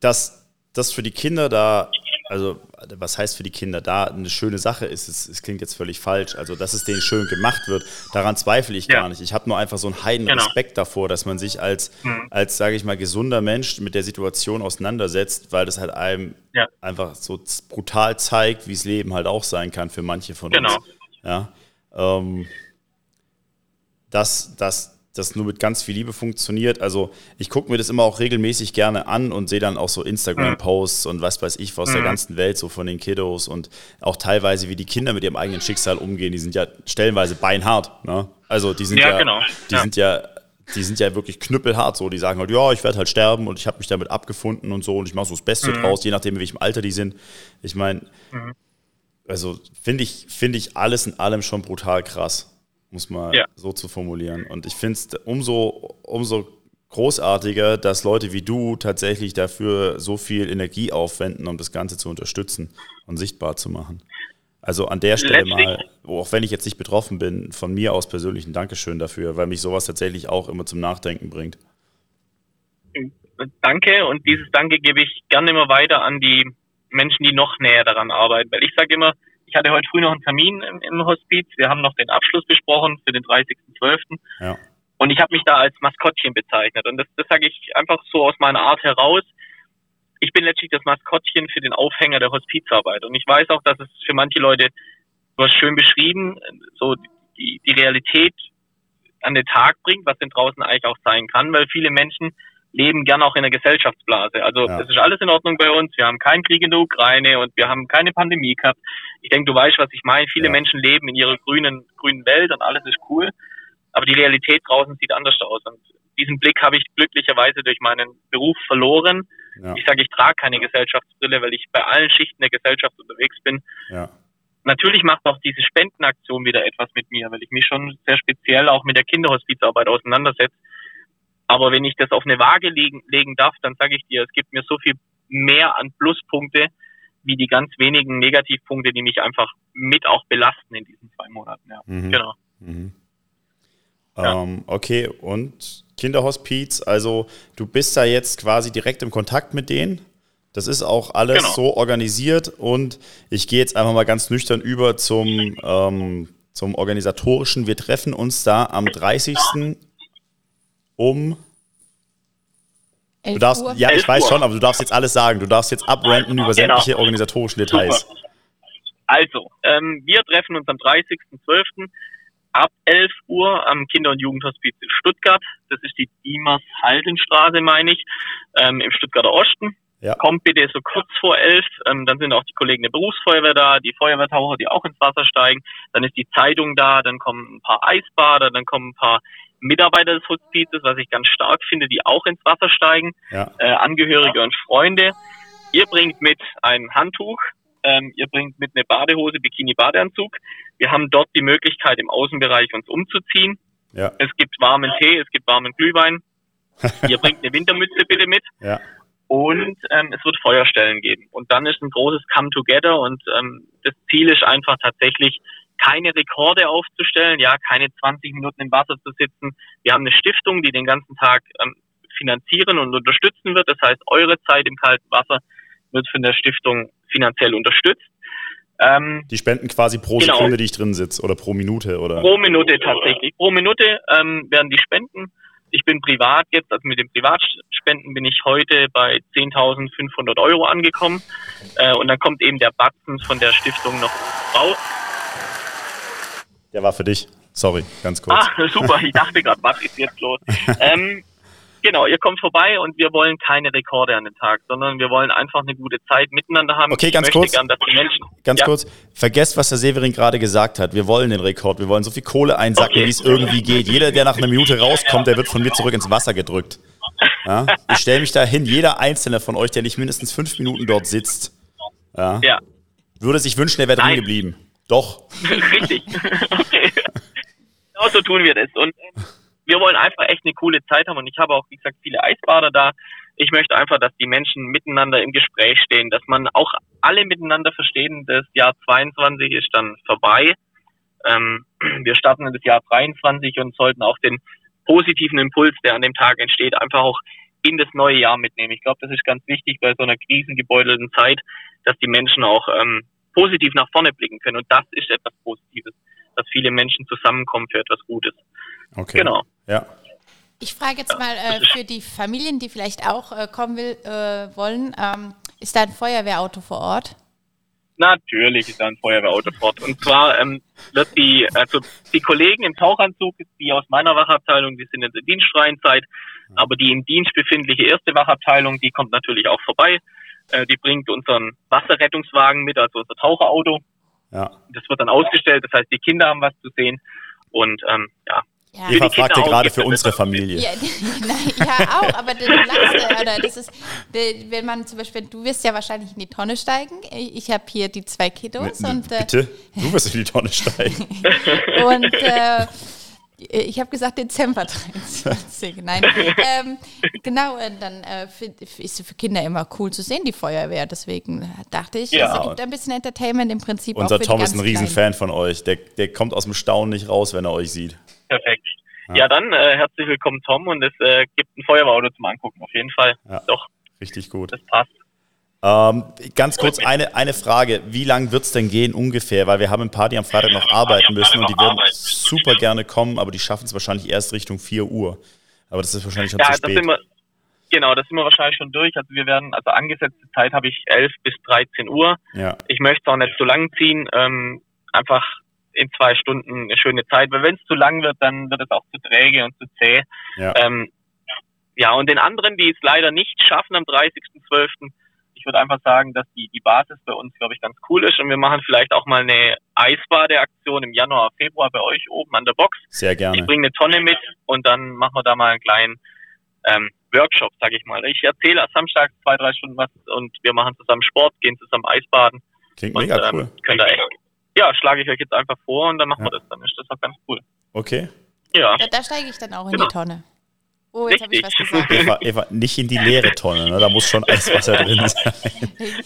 dass das für die Kinder da also was heißt für die Kinder da eine schöne Sache ist, es, es, klingt jetzt völlig falsch. Also, dass es denen schön gemacht wird, daran zweifle ich ja. gar nicht. Ich habe nur einfach so einen heiden genau. Respekt davor, dass man sich als, mhm. als sage ich mal, gesunder Mensch mit der Situation auseinandersetzt, weil das halt einem ja. einfach so brutal zeigt, wie es Leben halt auch sein kann für manche von genau. uns. Ja. Ähm, das, das, das nur mit ganz viel Liebe funktioniert. Also ich gucke mir das immer auch regelmäßig gerne an und sehe dann auch so Instagram-Posts und was weiß ich aus der mhm. ganzen Welt, so von den Kiddos und auch teilweise, wie die Kinder mit ihrem eigenen Schicksal umgehen. Die sind ja stellenweise beinhart. Ne? Also die sind ja, ja genau. die ja. sind ja die sind ja wirklich knüppelhart so. Die sagen halt, ja, ich werde halt sterben und ich habe mich damit abgefunden und so und ich mache so das Beste mhm. draus, je nachdem, in welchem Alter die sind. Ich meine, mhm. also finde ich, finde ich alles in allem schon brutal krass muss man ja. so zu formulieren. Und ich finde es umso, umso großartiger, dass Leute wie du tatsächlich dafür so viel Energie aufwenden, um das Ganze zu unterstützen und sichtbar zu machen. Also an der Stelle mal, auch wenn ich jetzt nicht betroffen bin, von mir aus persönlich ein Dankeschön dafür, weil mich sowas tatsächlich auch immer zum Nachdenken bringt. Danke und dieses Danke gebe ich gerne immer weiter an die Menschen, die noch näher daran arbeiten. Weil ich sage immer, ich hatte heute früh noch einen Termin im, im Hospiz. Wir haben noch den Abschluss besprochen für den 30.12. Ja. Und ich habe mich da als Maskottchen bezeichnet. Und das, das sage ich einfach so aus meiner Art heraus. Ich bin letztlich das Maskottchen für den Aufhänger der Hospizarbeit. Und ich weiß auch, dass es für manche Leute, du hast schön beschrieben, so die, die Realität an den Tag bringt, was denn draußen eigentlich auch sein kann, weil viele Menschen leben gern auch in der Gesellschaftsblase. Also ja. es ist alles in Ordnung bei uns. Wir haben keinen Krieg in der Ukraine und wir haben keine Pandemie gehabt. Ich denke, du weißt, was ich meine. Viele ja. Menschen leben in ihrer grünen, grünen Welt und alles ist cool. Aber die Realität draußen sieht anders aus. Und diesen Blick habe ich glücklicherweise durch meinen Beruf verloren. Ja. Ich sage, ich trage keine Gesellschaftsbrille, weil ich bei allen Schichten der Gesellschaft unterwegs bin. Ja. Natürlich macht auch diese Spendenaktion wieder etwas mit mir, weil ich mich schon sehr speziell auch mit der Kinderhospizarbeit auseinandersetze. Aber wenn ich das auf eine Waage legen, legen darf, dann sage ich dir, es gibt mir so viel mehr an Pluspunkte wie die ganz wenigen Negativpunkte, die mich einfach mit auch belasten in diesen zwei Monaten. Ja, mhm. genau. Mhm. Ja. Ähm, okay, und Kinderhospiz, also du bist da jetzt quasi direkt im Kontakt mit denen. Das ist auch alles genau. so organisiert und ich gehe jetzt einfach mal ganz nüchtern über zum, ähm, zum organisatorischen. Wir treffen uns da am 30 um. Du darfst, ja, ich weiß schon, aber du darfst jetzt alles sagen. Du darfst jetzt abrenten über genau. sämtliche organisatorischen Details. Super. Also, ähm, wir treffen uns am 30.12. ab 11 Uhr am Kinder- und Jugendhospiz in Stuttgart. Das ist die Diemers-Haldenstraße, meine ich, ähm, im Stuttgarter Osten. Ja. Kommt bitte so kurz vor elf, ähm, dann sind auch die Kollegen der Berufsfeuerwehr da, die Feuerwehrtaucher, die auch ins Wasser steigen. Dann ist die Zeitung da, dann kommen ein paar Eisbader, dann kommen ein paar Mitarbeiter des Hospizes, was ich ganz stark finde, die auch ins Wasser steigen, ja. äh, Angehörige und Freunde. Ihr bringt mit ein Handtuch, ähm, ihr bringt mit eine Badehose, Bikini-Badeanzug. Wir haben dort die Möglichkeit, im Außenbereich uns umzuziehen. Ja. Es gibt warmen Tee, es gibt warmen Glühwein. ihr bringt eine Wintermütze bitte mit. Ja. Und ähm, es wird Feuerstellen geben. Und dann ist ein großes Come Together und ähm, das Ziel ist einfach tatsächlich, keine Rekorde aufzustellen, ja, keine 20 Minuten im Wasser zu sitzen. Wir haben eine Stiftung, die den ganzen Tag ähm, finanzieren und unterstützen wird. Das heißt, eure Zeit im kalten Wasser wird von der Stiftung finanziell unterstützt. Ähm, die spenden quasi pro genau. Sekunde, die ich drin sitze, oder pro Minute, oder? Pro Minute tatsächlich. Pro Minute ähm, werden die Spenden. Ich bin privat jetzt, also mit den Privatspenden bin ich heute bei 10.500 Euro angekommen. Äh, und dann kommt eben der Batzen von der Stiftung noch raus. Der war für dich. Sorry, ganz kurz. Ah, super. Ich dachte gerade, was ist jetzt los? ähm, genau, ihr kommt vorbei und wir wollen keine Rekorde an den Tag, sondern wir wollen einfach eine gute Zeit miteinander haben. Okay, ganz kurz. Gern, Menschen, ganz ja. kurz. Vergesst, was der Severin gerade gesagt hat. Wir wollen den Rekord. Wir wollen so viel Kohle einsacken, okay. wie es irgendwie geht. Jeder, der nach einer Minute rauskommt, der wird von mir zurück ins Wasser gedrückt. Ja? Ich stelle mich da hin, jeder einzelne von euch, der nicht mindestens fünf Minuten dort sitzt, ja. würde sich wünschen, er wäre drin geblieben. Doch. Richtig. okay. Genau so tun wir das. Und ähm, wir wollen einfach echt eine coole Zeit haben. Und ich habe auch, wie gesagt, viele Eisbader da. Ich möchte einfach, dass die Menschen miteinander im Gespräch stehen, dass man auch alle miteinander verstehen. Das Jahr 22 ist dann vorbei. Ähm, wir starten in das Jahr 23 und sollten auch den positiven Impuls, der an dem Tag entsteht, einfach auch in das neue Jahr mitnehmen. Ich glaube, das ist ganz wichtig bei so einer krisengebeutelten Zeit, dass die Menschen auch ähm, positiv nach vorne blicken können. Und das ist etwas Positives, dass viele Menschen zusammenkommen für etwas Gutes. Okay. Genau. Ja. Ich frage jetzt mal äh, für die Familien, die vielleicht auch äh, kommen will, äh, wollen, ähm, ist da ein Feuerwehrauto vor Ort? Natürlich ist da ein Feuerwehrauto vor Ort. Und zwar ähm, wird die, also die Kollegen im Tauchanzug, die aus meiner Wachabteilung, die sind in der dienstfreien Zeit, aber die im Dienst befindliche erste Wachabteilung, die kommt natürlich auch vorbei. Äh, die bringt unseren Wasserrettungswagen mit, also unser Taucherauto. Ja. Das wird dann ausgestellt, das heißt, die Kinder haben was zu sehen. Und ähm, ja, ja. Eva fragte gerade für unsere Familie. Ja, ja, auch, aber du lachst, oder das ist, wenn man zum Beispiel, du wirst ja wahrscheinlich in die Tonne steigen. Ich habe hier die zwei Kiddos ne, ne, und. Äh, bitte? Du wirst in die Tonne steigen. und äh, ich habe gesagt Dezember 23. Nein, ähm, genau, äh, dann äh, ist es für Kinder immer cool zu sehen, die Feuerwehr. Deswegen dachte ich, ja. es gibt ein bisschen Entertainment im Prinzip. Unser Tom ist ein Riesenfan von euch. Der, der kommt aus dem Staunen nicht raus, wenn er euch sieht. Perfekt. Ja, ja dann äh, herzlich willkommen, Tom. Und es äh, gibt ein Feuerwehrauto zum Angucken, auf jeden Fall. Ja. Doch. Richtig gut. Das passt. Ähm, ganz kurz eine, eine Frage. Wie lang wird es denn gehen ungefähr? Weil wir haben ein paar, die am Freitag noch arbeiten müssen und die würden super gerne kommen, aber die schaffen es wahrscheinlich erst Richtung 4 Uhr. Aber das ist wahrscheinlich schon ja, zu spät. Wir, genau, das sind wir wahrscheinlich schon durch. Also wir werden, also angesetzte Zeit habe ich 11 bis 13 Uhr. Ja. Ich möchte es auch nicht zu lang ziehen. Ähm, einfach, in zwei Stunden eine schöne Zeit. Weil wenn es zu lang wird, dann wird es auch zu träge und zu zäh. Ja, ähm, ja und den anderen, die es leider nicht schaffen am 30.12., ich würde einfach sagen, dass die, die Basis bei uns, glaube ich, ganz cool ist. Und wir machen vielleicht auch mal eine Eisbadeaktion im Januar, Februar bei euch oben an der Box. Sehr gerne. Ich bringe eine Tonne mit und dann machen wir da mal einen kleinen ähm, Workshop, sage ich mal. Ich erzähle am Samstag zwei, drei Stunden was und wir machen zusammen Sport, gehen zusammen Eisbaden. Klingt und, mega ähm, cool. echt, ja, schlage ich euch jetzt einfach vor und dann machen ja. wir das. Dann ist das auch ganz cool. Okay. Ja. Da, da steige ich dann auch in genau. die Tonne. Oh, jetzt habe ich was gesagt. Eva, Eva, nicht in die leere Tonne, ne? da muss schon Eiswasser drin sein.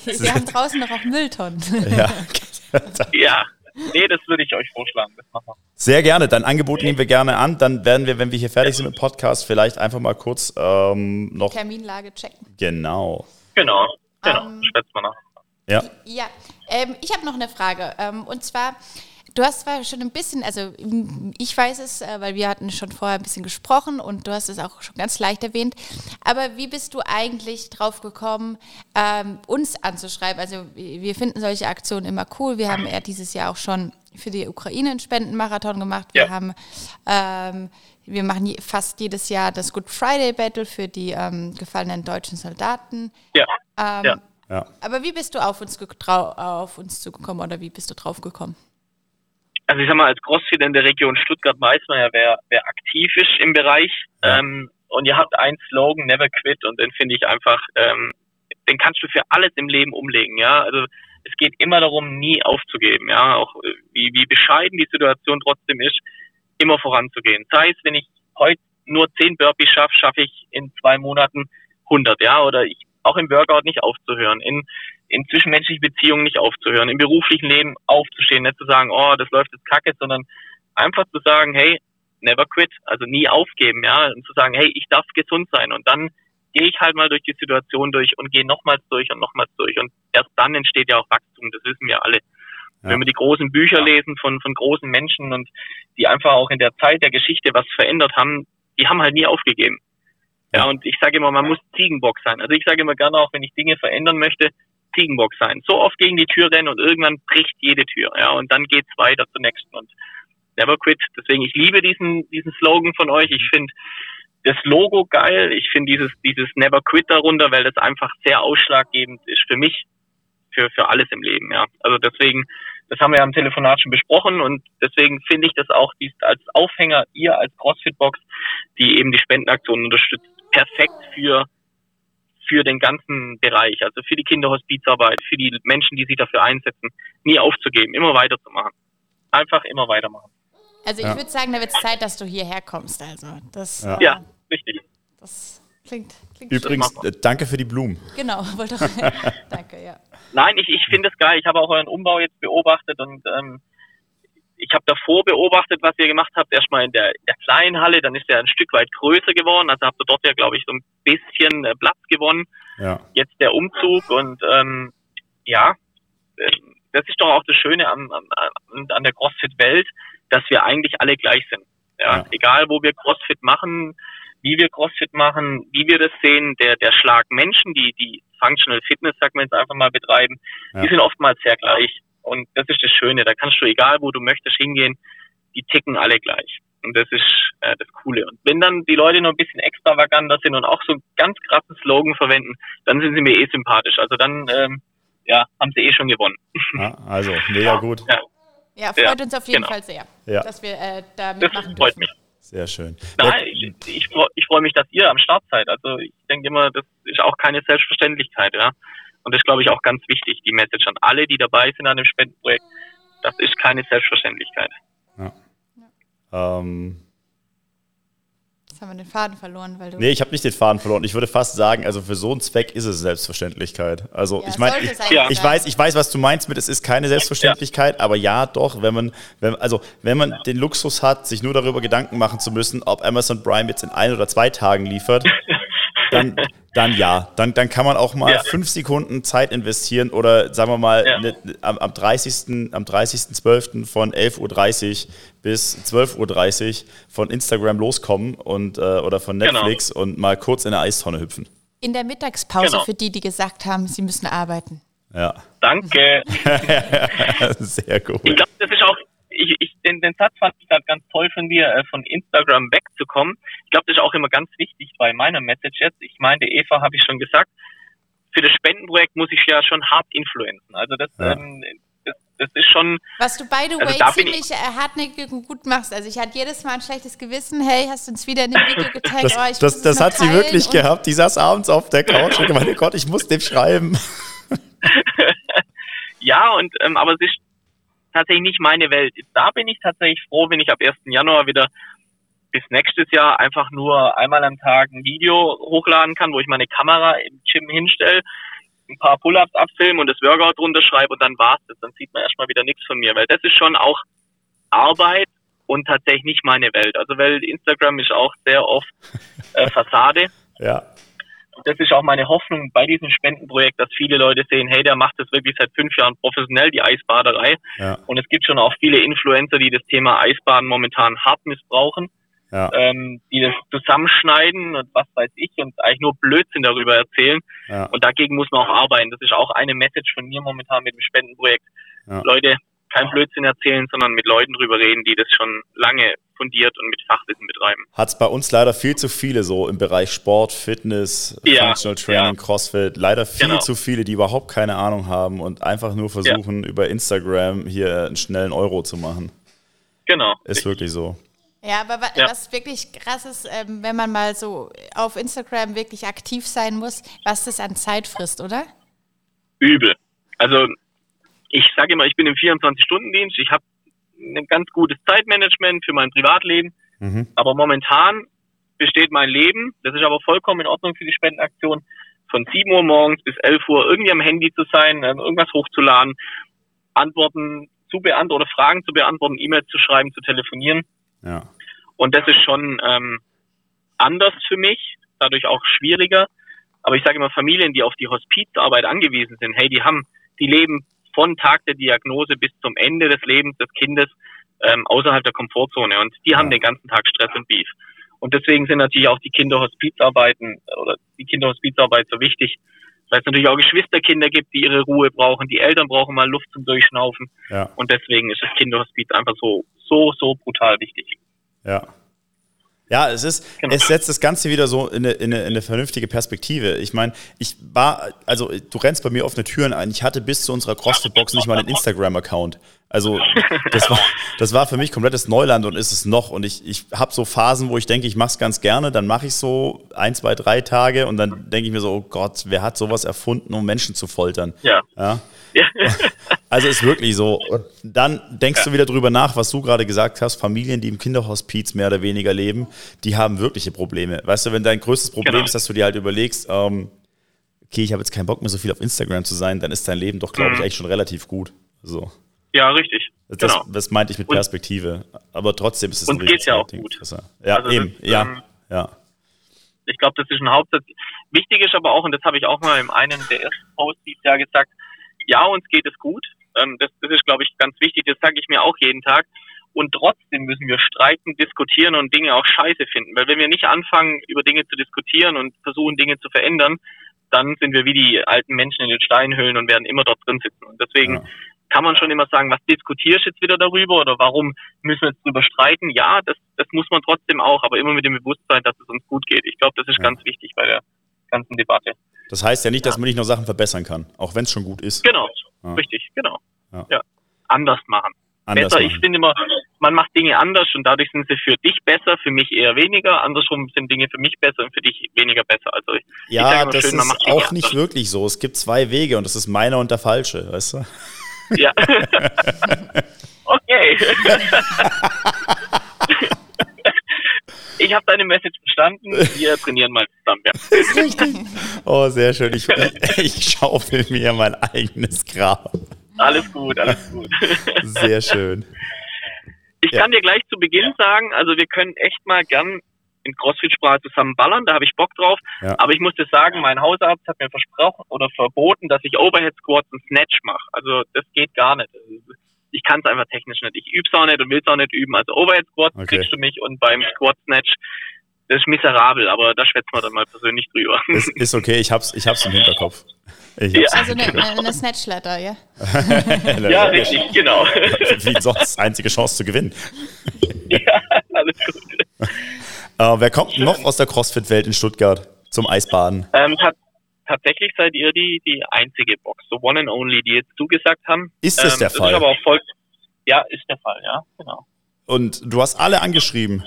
Wir haben draußen noch auch Mülltonnen. Ja. ja. Nee, das würde ich euch vorschlagen. Sehr gerne. Dein Angebot nehmen wir gerne an. Dann werden wir, wenn wir hier fertig sind mit dem Podcast, vielleicht einfach mal kurz ähm, noch. Terminlage checken. Genau. Genau. Genau. Um, ähm, mal nach. Ja. Ja. Ähm, ich habe noch eine Frage. Ähm, und zwar, Du hast zwar schon ein bisschen, also ich weiß es, äh, weil wir hatten schon vorher ein bisschen gesprochen und du hast es auch schon ganz leicht erwähnt. Aber wie bist du eigentlich drauf gekommen, ähm, uns anzuschreiben? Also wir finden solche Aktionen immer cool. Wir haben ja dieses Jahr auch schon für die Ukraine einen Spendenmarathon gemacht. Wir ja. haben ähm, wir machen fast jedes Jahr das Good Friday Battle für die ähm, gefallenen deutschen Soldaten. Ja. Ähm, ja. ja. Aber wie bist du auf uns, auf uns zugekommen oder wie bist du drauf gekommen? Also ich sag mal, als Crossfit in der Region Stuttgart weiß man ja, wer, wer aktiv ist im Bereich. Ja. Ähm, und ihr habt einen Slogan, Never Quit, und den finde ich einfach, ähm, den kannst du für alles im Leben umlegen, ja. Also es geht immer darum, nie aufzugeben, ja. Auch äh, wie, wie bescheiden die Situation trotzdem ist, immer voranzugehen. Sei es, wenn ich heute nur zehn Burpees schaffe, schaffe ich in zwei Monaten 100, ja. Oder ich auch im Workout nicht aufzuhören. In in zwischenmenschlichen Beziehungen nicht aufzuhören, im beruflichen Leben aufzustehen, nicht zu sagen, oh, das läuft jetzt kacke, sondern einfach zu sagen, hey, never quit, also nie aufgeben, ja, und zu sagen, hey, ich darf gesund sein und dann gehe ich halt mal durch die Situation durch und gehe nochmals durch und nochmals durch und erst dann entsteht ja auch Wachstum, das wissen wir alle. Ja. Wenn wir die großen Bücher lesen von, von großen Menschen und die einfach auch in der Zeit der Geschichte was verändert haben, die haben halt nie aufgegeben. Ja, und ich sage immer, man muss Ziegenbock sein. Also ich sage immer gerne auch, wenn ich Dinge verändern möchte, Ziegenbock sein. So oft gegen die Tür rennen und irgendwann bricht jede Tür. Ja, und dann geht's weiter zur nächsten und never quit. Deswegen, ich liebe diesen, diesen Slogan von euch. Ich finde das Logo geil. Ich finde dieses, dieses Never Quit darunter, weil das einfach sehr ausschlaggebend ist für mich, für, für alles im Leben, ja. Also deswegen, das haben wir ja am Telefonat schon besprochen und deswegen finde ich das auch dies als Aufhänger, ihr als CrossFit-Box, die eben die Spendenaktion unterstützt, perfekt für für den ganzen Bereich, also für die Kinderhospizarbeit, für die Menschen, die sich dafür einsetzen, nie aufzugeben, immer weiterzumachen. Einfach immer weitermachen. Also ich ja. würde sagen, da wird es Zeit, dass du hierher kommst. Also das, ja. Äh, ja, richtig. Das klingt, klingt Übrigens, äh, danke für die Blumen. Genau, wollte auch. danke, ja. Nein, ich, ich finde es geil. Ich habe auch euren Umbau jetzt beobachtet und ähm, ich habe davor beobachtet, was ihr gemacht habt, erstmal in der, der kleinen Halle, dann ist er ein Stück weit größer geworden, also habt ihr dort ja, glaube ich, so ein bisschen äh, Platz gewonnen. Ja. Jetzt der Umzug und ähm, ja, äh, das ist doch auch das Schöne an, an, an der CrossFit-Welt, dass wir eigentlich alle gleich sind. Ja? ja? Egal, wo wir CrossFit machen, wie wir CrossFit machen, wie wir das sehen, der, der Schlag Menschen, die, die Functional Fitness, sagen wir jetzt einfach mal, betreiben, ja. die sind oftmals sehr gleich. Und das ist das Schöne. Da kannst du, egal wo du möchtest, hingehen, die ticken alle gleich. Und das ist äh, das Coole. Und wenn dann die Leute noch ein bisschen extravaganter sind und auch so einen ganz krassen Slogan verwenden, dann sind sie mir eh sympathisch. Also dann, ähm, ja, haben sie eh schon gewonnen. Ja, also, mega gut. Ja, ja freut ja, uns auf jeden genau. Fall sehr, ja. dass wir äh, da mitmachen das freut dürfen. mich. Sehr schön. Nein, ich, ich, ich freue mich, dass ihr am Start seid. Also ich denke immer, das ist auch keine Selbstverständlichkeit, ja. Und das glaube ich auch ganz wichtig, die Message an alle, die dabei sind an dem Spendenprojekt. Das ist keine Selbstverständlichkeit. Ja. Ähm, Jetzt haben wir den Faden verloren, weil du. Nee, ich habe nicht den Faden verloren. Ich würde fast sagen, also für so einen Zweck ist es Selbstverständlichkeit. Also ja, ich meine, ich, ich, weiß, ich weiß, was du meinst mit, es ist keine Selbstverständlichkeit, ja. aber ja, doch, wenn man, wenn, also wenn man den Luxus hat, sich nur darüber Gedanken machen zu müssen, ob Amazon Prime jetzt in ein oder zwei Tagen liefert, dann, dann ja. Dann, dann kann man auch mal ja. fünf Sekunden Zeit investieren oder sagen wir mal ja. ne, am, am 30. Am 30.12. von 11.30 Uhr bis 12.30 Uhr von Instagram loskommen und, äh, oder von genau. Netflix genau. und mal kurz in eine Eistonne hüpfen. In der Mittagspause genau. für die, die gesagt haben, sie müssen arbeiten. Ja. Danke. Sehr gut. Ich glaube, das ist auch ich, ich, den, den Satz fand ich gerade ganz toll von dir, äh, von Instagram wegzukommen. Ich glaube, das ist auch immer ganz wichtig bei meiner Message jetzt. Ich meinte, Eva, habe ich schon gesagt, für das Spendenprojekt muss ich ja schon hart influenzen. Also das, ja. ähm, das, das, ist schon. Was du by the also way ziemlich äh, hartnäckig und gut machst. Also ich hatte jedes Mal ein schlechtes Gewissen. Hey, hast du uns wieder in dem Video getaggt? Das, oh, das, das hat sie wirklich gehabt. Die saß abends auf der Couch und gemeint, Gott, ich muss dem schreiben. ja, und ähm, aber es ist tatsächlich nicht meine Welt. Da bin ich tatsächlich froh, wenn ich ab 1. Januar wieder bis nächstes Jahr einfach nur einmal am Tag ein Video hochladen kann, wo ich meine Kamera im Gym hinstelle, ein paar Pull-ups abfilme und das Workout drunter schreibe und dann war's das. Dann sieht man erstmal wieder nichts von mir, weil das ist schon auch Arbeit und tatsächlich nicht meine Welt. Also weil Instagram ist auch sehr oft äh, Fassade. ja das ist auch meine Hoffnung bei diesem Spendenprojekt, dass viele Leute sehen, hey, der macht das wirklich seit fünf Jahren professionell, die Eisbaderei. Ja. Und es gibt schon auch viele Influencer, die das Thema Eisbaden momentan hart missbrauchen, ja. ähm, die das zusammenschneiden und was weiß ich und eigentlich nur Blödsinn darüber erzählen. Ja. Und dagegen muss man auch arbeiten. Das ist auch eine Message von mir momentan mit dem Spendenprojekt. Leute, kein Blödsinn erzählen, sondern mit Leuten drüber reden, die das schon lange fundiert und mit Fachwissen betreiben. Hat es bei uns leider viel zu viele so im Bereich Sport, Fitness, ja, Functional Training, ja. CrossFit. Leider viel genau. zu viele, die überhaupt keine Ahnung haben und einfach nur versuchen, ja. über Instagram hier einen schnellen Euro zu machen. Genau. Ist richtig. wirklich so. Ja, aber was wirklich krass ist, ähm, wenn man mal so auf Instagram wirklich aktiv sein muss, was das an Zeit frisst, oder? Übel. Also ich sage immer, ich bin im 24-Stunden-Dienst, ich habe ein ganz gutes Zeitmanagement für mein Privatleben, mhm. aber momentan besteht mein Leben, das ist aber vollkommen in Ordnung für die Spendenaktion, von 7 Uhr morgens bis 11 Uhr irgendwie am Handy zu sein, ähm, irgendwas hochzuladen, Antworten zu beantworten oder Fragen zu beantworten, E-Mails zu schreiben, zu telefonieren. Ja. Und das ist schon ähm, anders für mich, dadurch auch schwieriger. Aber ich sage immer, Familien, die auf die Hospizarbeit angewiesen sind, hey, die haben, die leben von Tag der Diagnose bis zum Ende des Lebens des Kindes ähm, außerhalb der Komfortzone. Und die haben den ganzen Tag Stress und Beef. Und deswegen sind natürlich auch die Kinderhospizarbeiten oder die Kinderhospizarbeit so wichtig, weil es natürlich auch Geschwisterkinder gibt, die ihre Ruhe brauchen. Die Eltern brauchen mal Luft zum Durchschnaufen. Ja. Und deswegen ist das Kinderhospiz einfach so, so, so brutal wichtig. Ja. Ja, es ist, genau. es setzt das Ganze wieder so in eine, in eine, in eine vernünftige Perspektive. Ich meine, ich war, also du rennst bei mir offene Türen ein. Ich hatte bis zu unserer CrossFit-Box nicht mal einen Instagram-Account. Also das war, das war für mich komplettes Neuland und ist es noch. Und ich, ich habe so Phasen, wo ich denke, ich mache es ganz gerne. Dann mache ich so ein, zwei, drei Tage und dann denke ich mir so, oh Gott, wer hat sowas erfunden, um Menschen zu foltern? Ja. ja? Also ist wirklich so. Und dann denkst ja. du wieder drüber nach, was du gerade gesagt hast. Familien, die im Kinderhospiz mehr oder weniger leben, die haben wirkliche Probleme. Weißt du, wenn dein größtes Problem genau. ist, dass du dir halt überlegst, ähm, okay, ich habe jetzt keinen Bock mehr so viel auf Instagram zu sein, dann ist dein Leben doch, glaube ich, mhm. echt schon relativ gut. So. Ja, richtig. Das, genau. das meinte ich mit Perspektive. Aber trotzdem ist es und ein geht ja auch gut. Ja, also eben. Das, ja, ähm, ja. Ich glaube, das ist ein Hauptsatz. Wichtig ist aber auch, und das habe ich auch mal in einem der ersten Posts dieses Jahr gesagt, ja, uns geht es gut. Ähm, das, das ist, glaube ich, ganz wichtig. Das sage ich mir auch jeden Tag. Und trotzdem müssen wir streiten, diskutieren und Dinge auch scheiße finden. Weil wenn wir nicht anfangen, über Dinge zu diskutieren und versuchen, Dinge zu verändern, dann sind wir wie die alten Menschen in den Steinhöhlen und werden immer dort drin sitzen. Und deswegen ja. kann man schon immer sagen, was diskutierst du jetzt wieder darüber oder warum müssen wir jetzt darüber streiten? Ja, das, das muss man trotzdem auch, aber immer mit dem Bewusstsein, dass es uns gut geht. Ich glaube, das ist ja. ganz wichtig bei der ganzen Debatte. Das heißt ja nicht, dass man nicht noch Sachen verbessern kann, auch wenn es schon gut ist. Genau, ja. richtig, genau. Ja. ja. Anders machen. Anders besser, machen. ich finde immer, man macht Dinge anders und dadurch sind sie für dich besser, für mich eher weniger. Andersrum sind Dinge für mich besser und für dich weniger besser. Also ich, ja, ich das schön, ist auch nicht wirklich so. Es gibt zwei Wege und das ist meiner und der falsche, weißt du? Ja. okay. ich habe deine Message verstanden. Wir trainieren mal zusammen. Ja. ist richtig. Oh, sehr schön. Ich, ich schaufel mir mein eigenes Grab. Alles gut, alles gut. Sehr schön. Ich ja. kann dir gleich zu Beginn sagen, also wir können echt mal gern in Crossfit-Sprache zusammen ballern, da habe ich Bock drauf. Ja. Aber ich muss dir sagen, mein Hausarzt hat mir versprochen oder verboten, dass ich Overhead Squats und Snatch mache. Also das geht gar nicht ich kann es einfach technisch nicht. Ich übe es auch nicht und will es auch nicht üben. Also Overhead Squat okay. kriegst du mich und beim Squat Snatch das ist miserabel, aber da schwätzen wir dann mal persönlich drüber. Ist, ist okay, ich hab's, ich hab's im Hinterkopf. ja. Also eine, eine, eine Snatch-Letter, ja? ja, richtig, genau. Wie sonst einzige Chance zu gewinnen. ja, alles gut. Äh, wer kommt noch aus der CrossFit-Welt in Stuttgart zum Eisbaden? Ähm, tatsächlich seid ihr die, die einzige Box, so One and Only, die jetzt zugesagt haben. Ist das ähm, der Fall? Ist aber auch voll, ja, ist der Fall, ja, genau. Und du hast alle angeschrieben?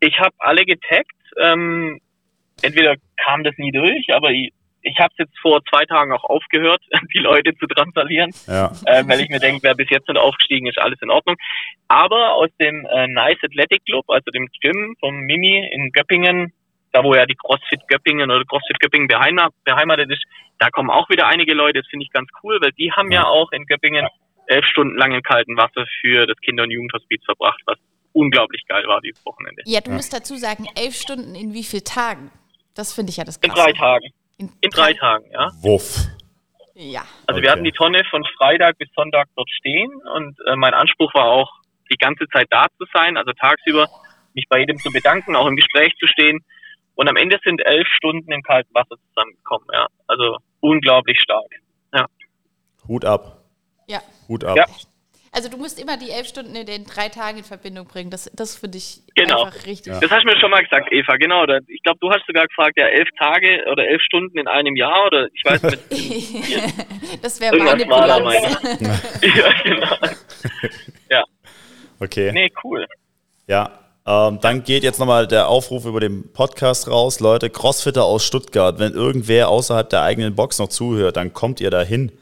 Ich habe alle getaggt. Ähm, entweder kam das nie durch, aber ich, ich habe es jetzt vor zwei Tagen auch aufgehört, die Leute zu transalieren, ja. äh, weil ich mir denke, wer bis jetzt nicht aufgestiegen ist, alles in Ordnung. Aber aus dem äh, Nice Athletic Club, also dem Gym von Mimi in Göppingen, da wo ja die CrossFit Göppingen oder CrossFit Göppingen beheimatet ist, da kommen auch wieder einige Leute, das finde ich ganz cool, weil die haben ja auch in Göppingen elf Stunden lang im kalten Wasser für das Kinder- und Jugendhospiz verbracht, was unglaublich geil war dieses Wochenende. Ja, du musst dazu sagen, elf Stunden in wie vielen Tagen? Das finde ich ja das Krasse. In drei Tagen. In, in drei, drei Tagen, ja. Wuff. Ja. Also okay. wir hatten die Tonne von Freitag bis Sonntag dort stehen und äh, mein Anspruch war auch, die ganze Zeit da zu sein, also tagsüber mich bei jedem zu bedanken, auch im Gespräch zu stehen. Und am Ende sind elf Stunden im kalten Wasser zusammengekommen, ja. Also unglaublich stark. Ja. Hut ab. Ja. Hut ab. Ja. Also du musst immer die elf Stunden in den drei Tagen in Verbindung bringen. Das, das finde ich genau. einfach richtig. Ja. Das hast du mir schon mal gesagt, Eva, genau. Ich glaube, du hast sogar gefragt, ja, elf Tage oder elf Stunden in einem Jahr oder ich weiß nicht. das wäre meine Bilanz. ja, genau. Ja. Okay. Nee, cool. Ja, ähm, dann geht jetzt nochmal der Aufruf über den Podcast raus. Leute, Crossfitter aus Stuttgart, wenn irgendwer außerhalb der eigenen Box noch zuhört, dann kommt ihr dahin.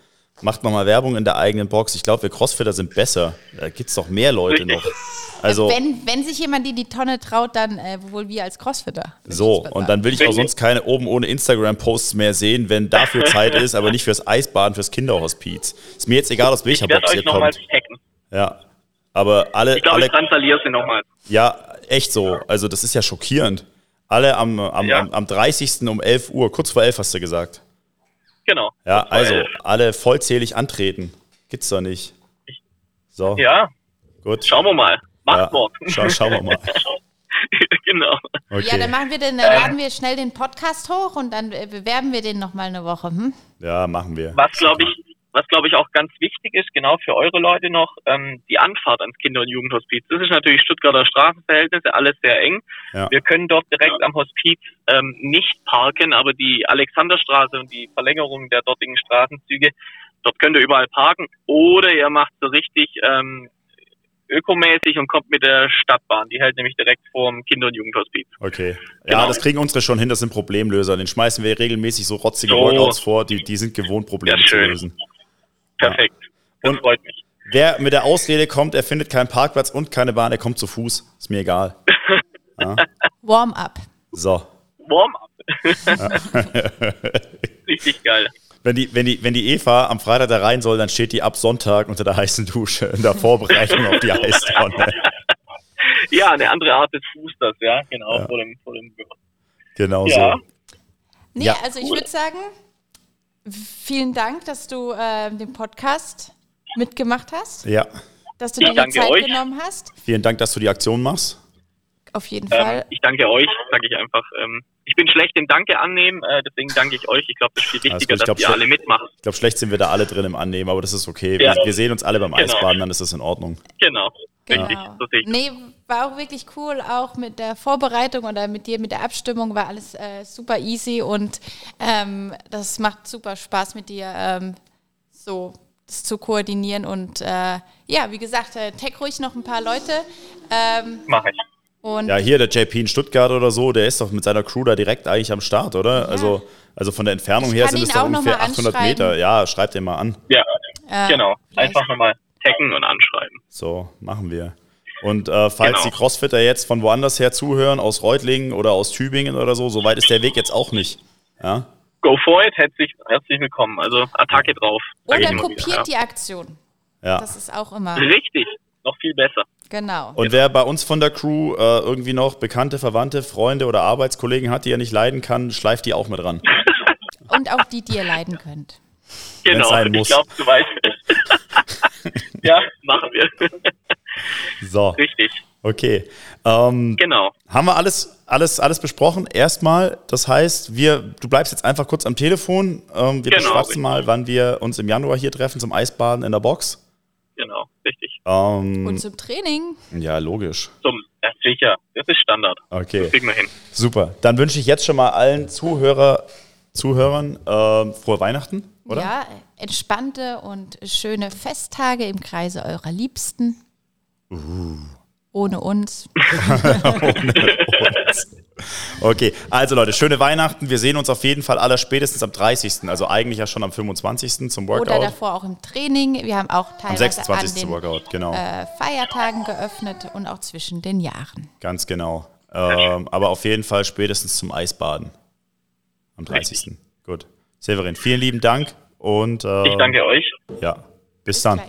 Macht nochmal Werbung in der eigenen Box. Ich glaube, wir Crossfitter sind besser. Da gibt es doch mehr Leute noch. Also, wenn, wenn sich jemand in die Tonne traut, dann äh, wohl wir als Crossfitter. So, und dann will ich auch sonst keine oben ohne Instagram-Posts mehr sehen, wenn dafür Zeit ist, aber nicht fürs Eisbaden, fürs Kinderhospiz. Ist mir jetzt egal, aus welcher Box ihr kommt. Ja, aber alle. Ich glaube, alle, ich transaliere sie nochmal. Ja, echt so. Also, das ist ja schockierend. Alle am, am, ja. am, am 30. um 11 Uhr, kurz vor 11 hast du gesagt. Genau. Ja, also alle vollzählig antreten. Gibt's doch nicht. So. Ja. Gut. Schauen wir mal. Machtwort. Ja, schau, schauen wir mal. genau. Okay. Ja, dann machen wir den, dann laden wir schnell den Podcast hoch und dann bewerben wir den nochmal eine Woche. Hm? Ja, machen wir. Was glaube ich, was glaube ich auch ganz wichtig ist, genau für eure Leute noch, ähm, die Anfahrt ans Kinder- und Jugendhospiz. Das ist natürlich Stuttgarter Straßenverhältnisse, alles sehr eng. Ja. Wir können dort direkt am Hospiz ähm, nicht parken, aber die Alexanderstraße und die Verlängerung der dortigen Straßenzüge, dort könnt ihr überall parken. Oder ihr macht so richtig ähm, ökomäßig und kommt mit der Stadtbahn. Die hält nämlich direkt vorm Kinder- und Jugendhospiz. Okay. Ja, genau. das kriegen unsere schon hin, das sind Problemlöser. Den schmeißen wir regelmäßig so rotzige so. Workouts vor, die, die sind gewohnt, Probleme ja, zu lösen. Perfekt. Das und freut mich. Wer mit der Ausrede kommt, er findet keinen Parkplatz und keine Bahn, er kommt zu Fuß. Ist mir egal. Ja. Warm up. So. Warm up. Richtig geil. Wenn die, wenn, die, wenn die Eva am Freitag da rein soll, dann steht die ab Sonntag unter der heißen Dusche in der Vorbereitung auf die Eistonne. Ja, eine andere Art des Fußers, ja, genau, ja. vor dem, vor dem Genau ja. so. Nee, ja. also ich würde sagen, Vielen Dank, dass du äh, den Podcast mitgemacht hast. Ja. Dass du dir die Zeit euch. genommen hast. Vielen Dank, dass du die Aktion machst. Auf jeden ähm, Fall. Ich danke euch, sage ich einfach. Ähm, ich bin schlecht im Danke annehmen, äh, deswegen danke ich euch. Ich glaube, das ist viel wichtiger, dass ihr alle mitmacht. Ich glaube, schlecht sind wir da alle drin im Annehmen, aber das ist okay. Ja. Wir, wir, sehen uns alle beim genau. Eisbaden, dann ist das in Ordnung. Genau. Genau. Richtig, so nee, war auch wirklich cool, auch mit der Vorbereitung oder mit dir, mit der Abstimmung war alles äh, super easy und ähm, das macht super Spaß mit dir ähm, so das zu koordinieren und äh, ja, wie gesagt, äh, tag ruhig noch ein paar Leute. Ähm, Mach ich. Und ja, hier der JP in Stuttgart oder so, der ist doch mit seiner Crew da direkt eigentlich am Start, oder? Ja. Also, also von der Entfernung her sind es doch ungefähr 800 Meter. Ja, schreibt den mal an. Ja, äh, genau. Einfach nochmal taggen und anschreiben. So, machen wir. Und äh, falls genau. die Crossfitter jetzt von woanders her zuhören, aus Reutlingen oder aus Tübingen oder so, so weit ist der Weg jetzt auch nicht. Ja? Go for it, herzlich, herzlich willkommen. Also Attacke drauf. Oder kopiert wieder, ja. die Aktion. Ja. Das ist auch immer. Richtig, noch viel besser. Genau. Und wer bei uns von der Crew äh, irgendwie noch bekannte, Verwandte, Freunde oder Arbeitskollegen hat, die er nicht leiden kann, schleift die auch mit ran. Und auch die, die ihr leiden könnt. Genau, sein muss. ich glaube, du weißt. ja, machen wir. so. Richtig. Okay. Ähm, genau. Haben wir alles, alles, alles besprochen? Erstmal, das heißt, wir, du bleibst jetzt einfach kurz am Telefon. Ähm, wir genau, beschwatzen mal, wann wir uns im Januar hier treffen zum Eisbaden in der Box. Genau, richtig. Ähm, Und zum Training. Ja, logisch. Zum, ja, sicher. Das ist Standard. Okay. Das kriegen wir hin. Super. Dann wünsche ich jetzt schon mal allen Zuhörer, Zuhörern äh, frohe Weihnachten, oder? Ja, entspannte und schöne Festtage im Kreise eurer Liebsten. Uh. Ohne uns. Ohne uns. Okay, also Leute, schöne Weihnachten. Wir sehen uns auf jeden Fall aller spätestens am 30. Also eigentlich ja schon am 25. zum Workout. Oder davor auch im Training. Wir haben auch teilweise am 26. an den Workout, genau. äh, Feiertagen geöffnet und auch zwischen den Jahren. Ganz genau. Ähm, aber auf jeden Fall spätestens zum Eisbaden. Am 30. Richtig. Gut. Severin, vielen lieben Dank und äh, ich danke ähm, euch. Ja, bis, dann.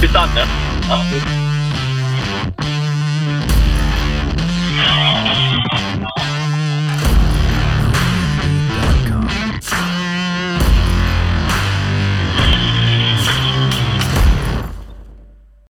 Bis dann, ne? Ach.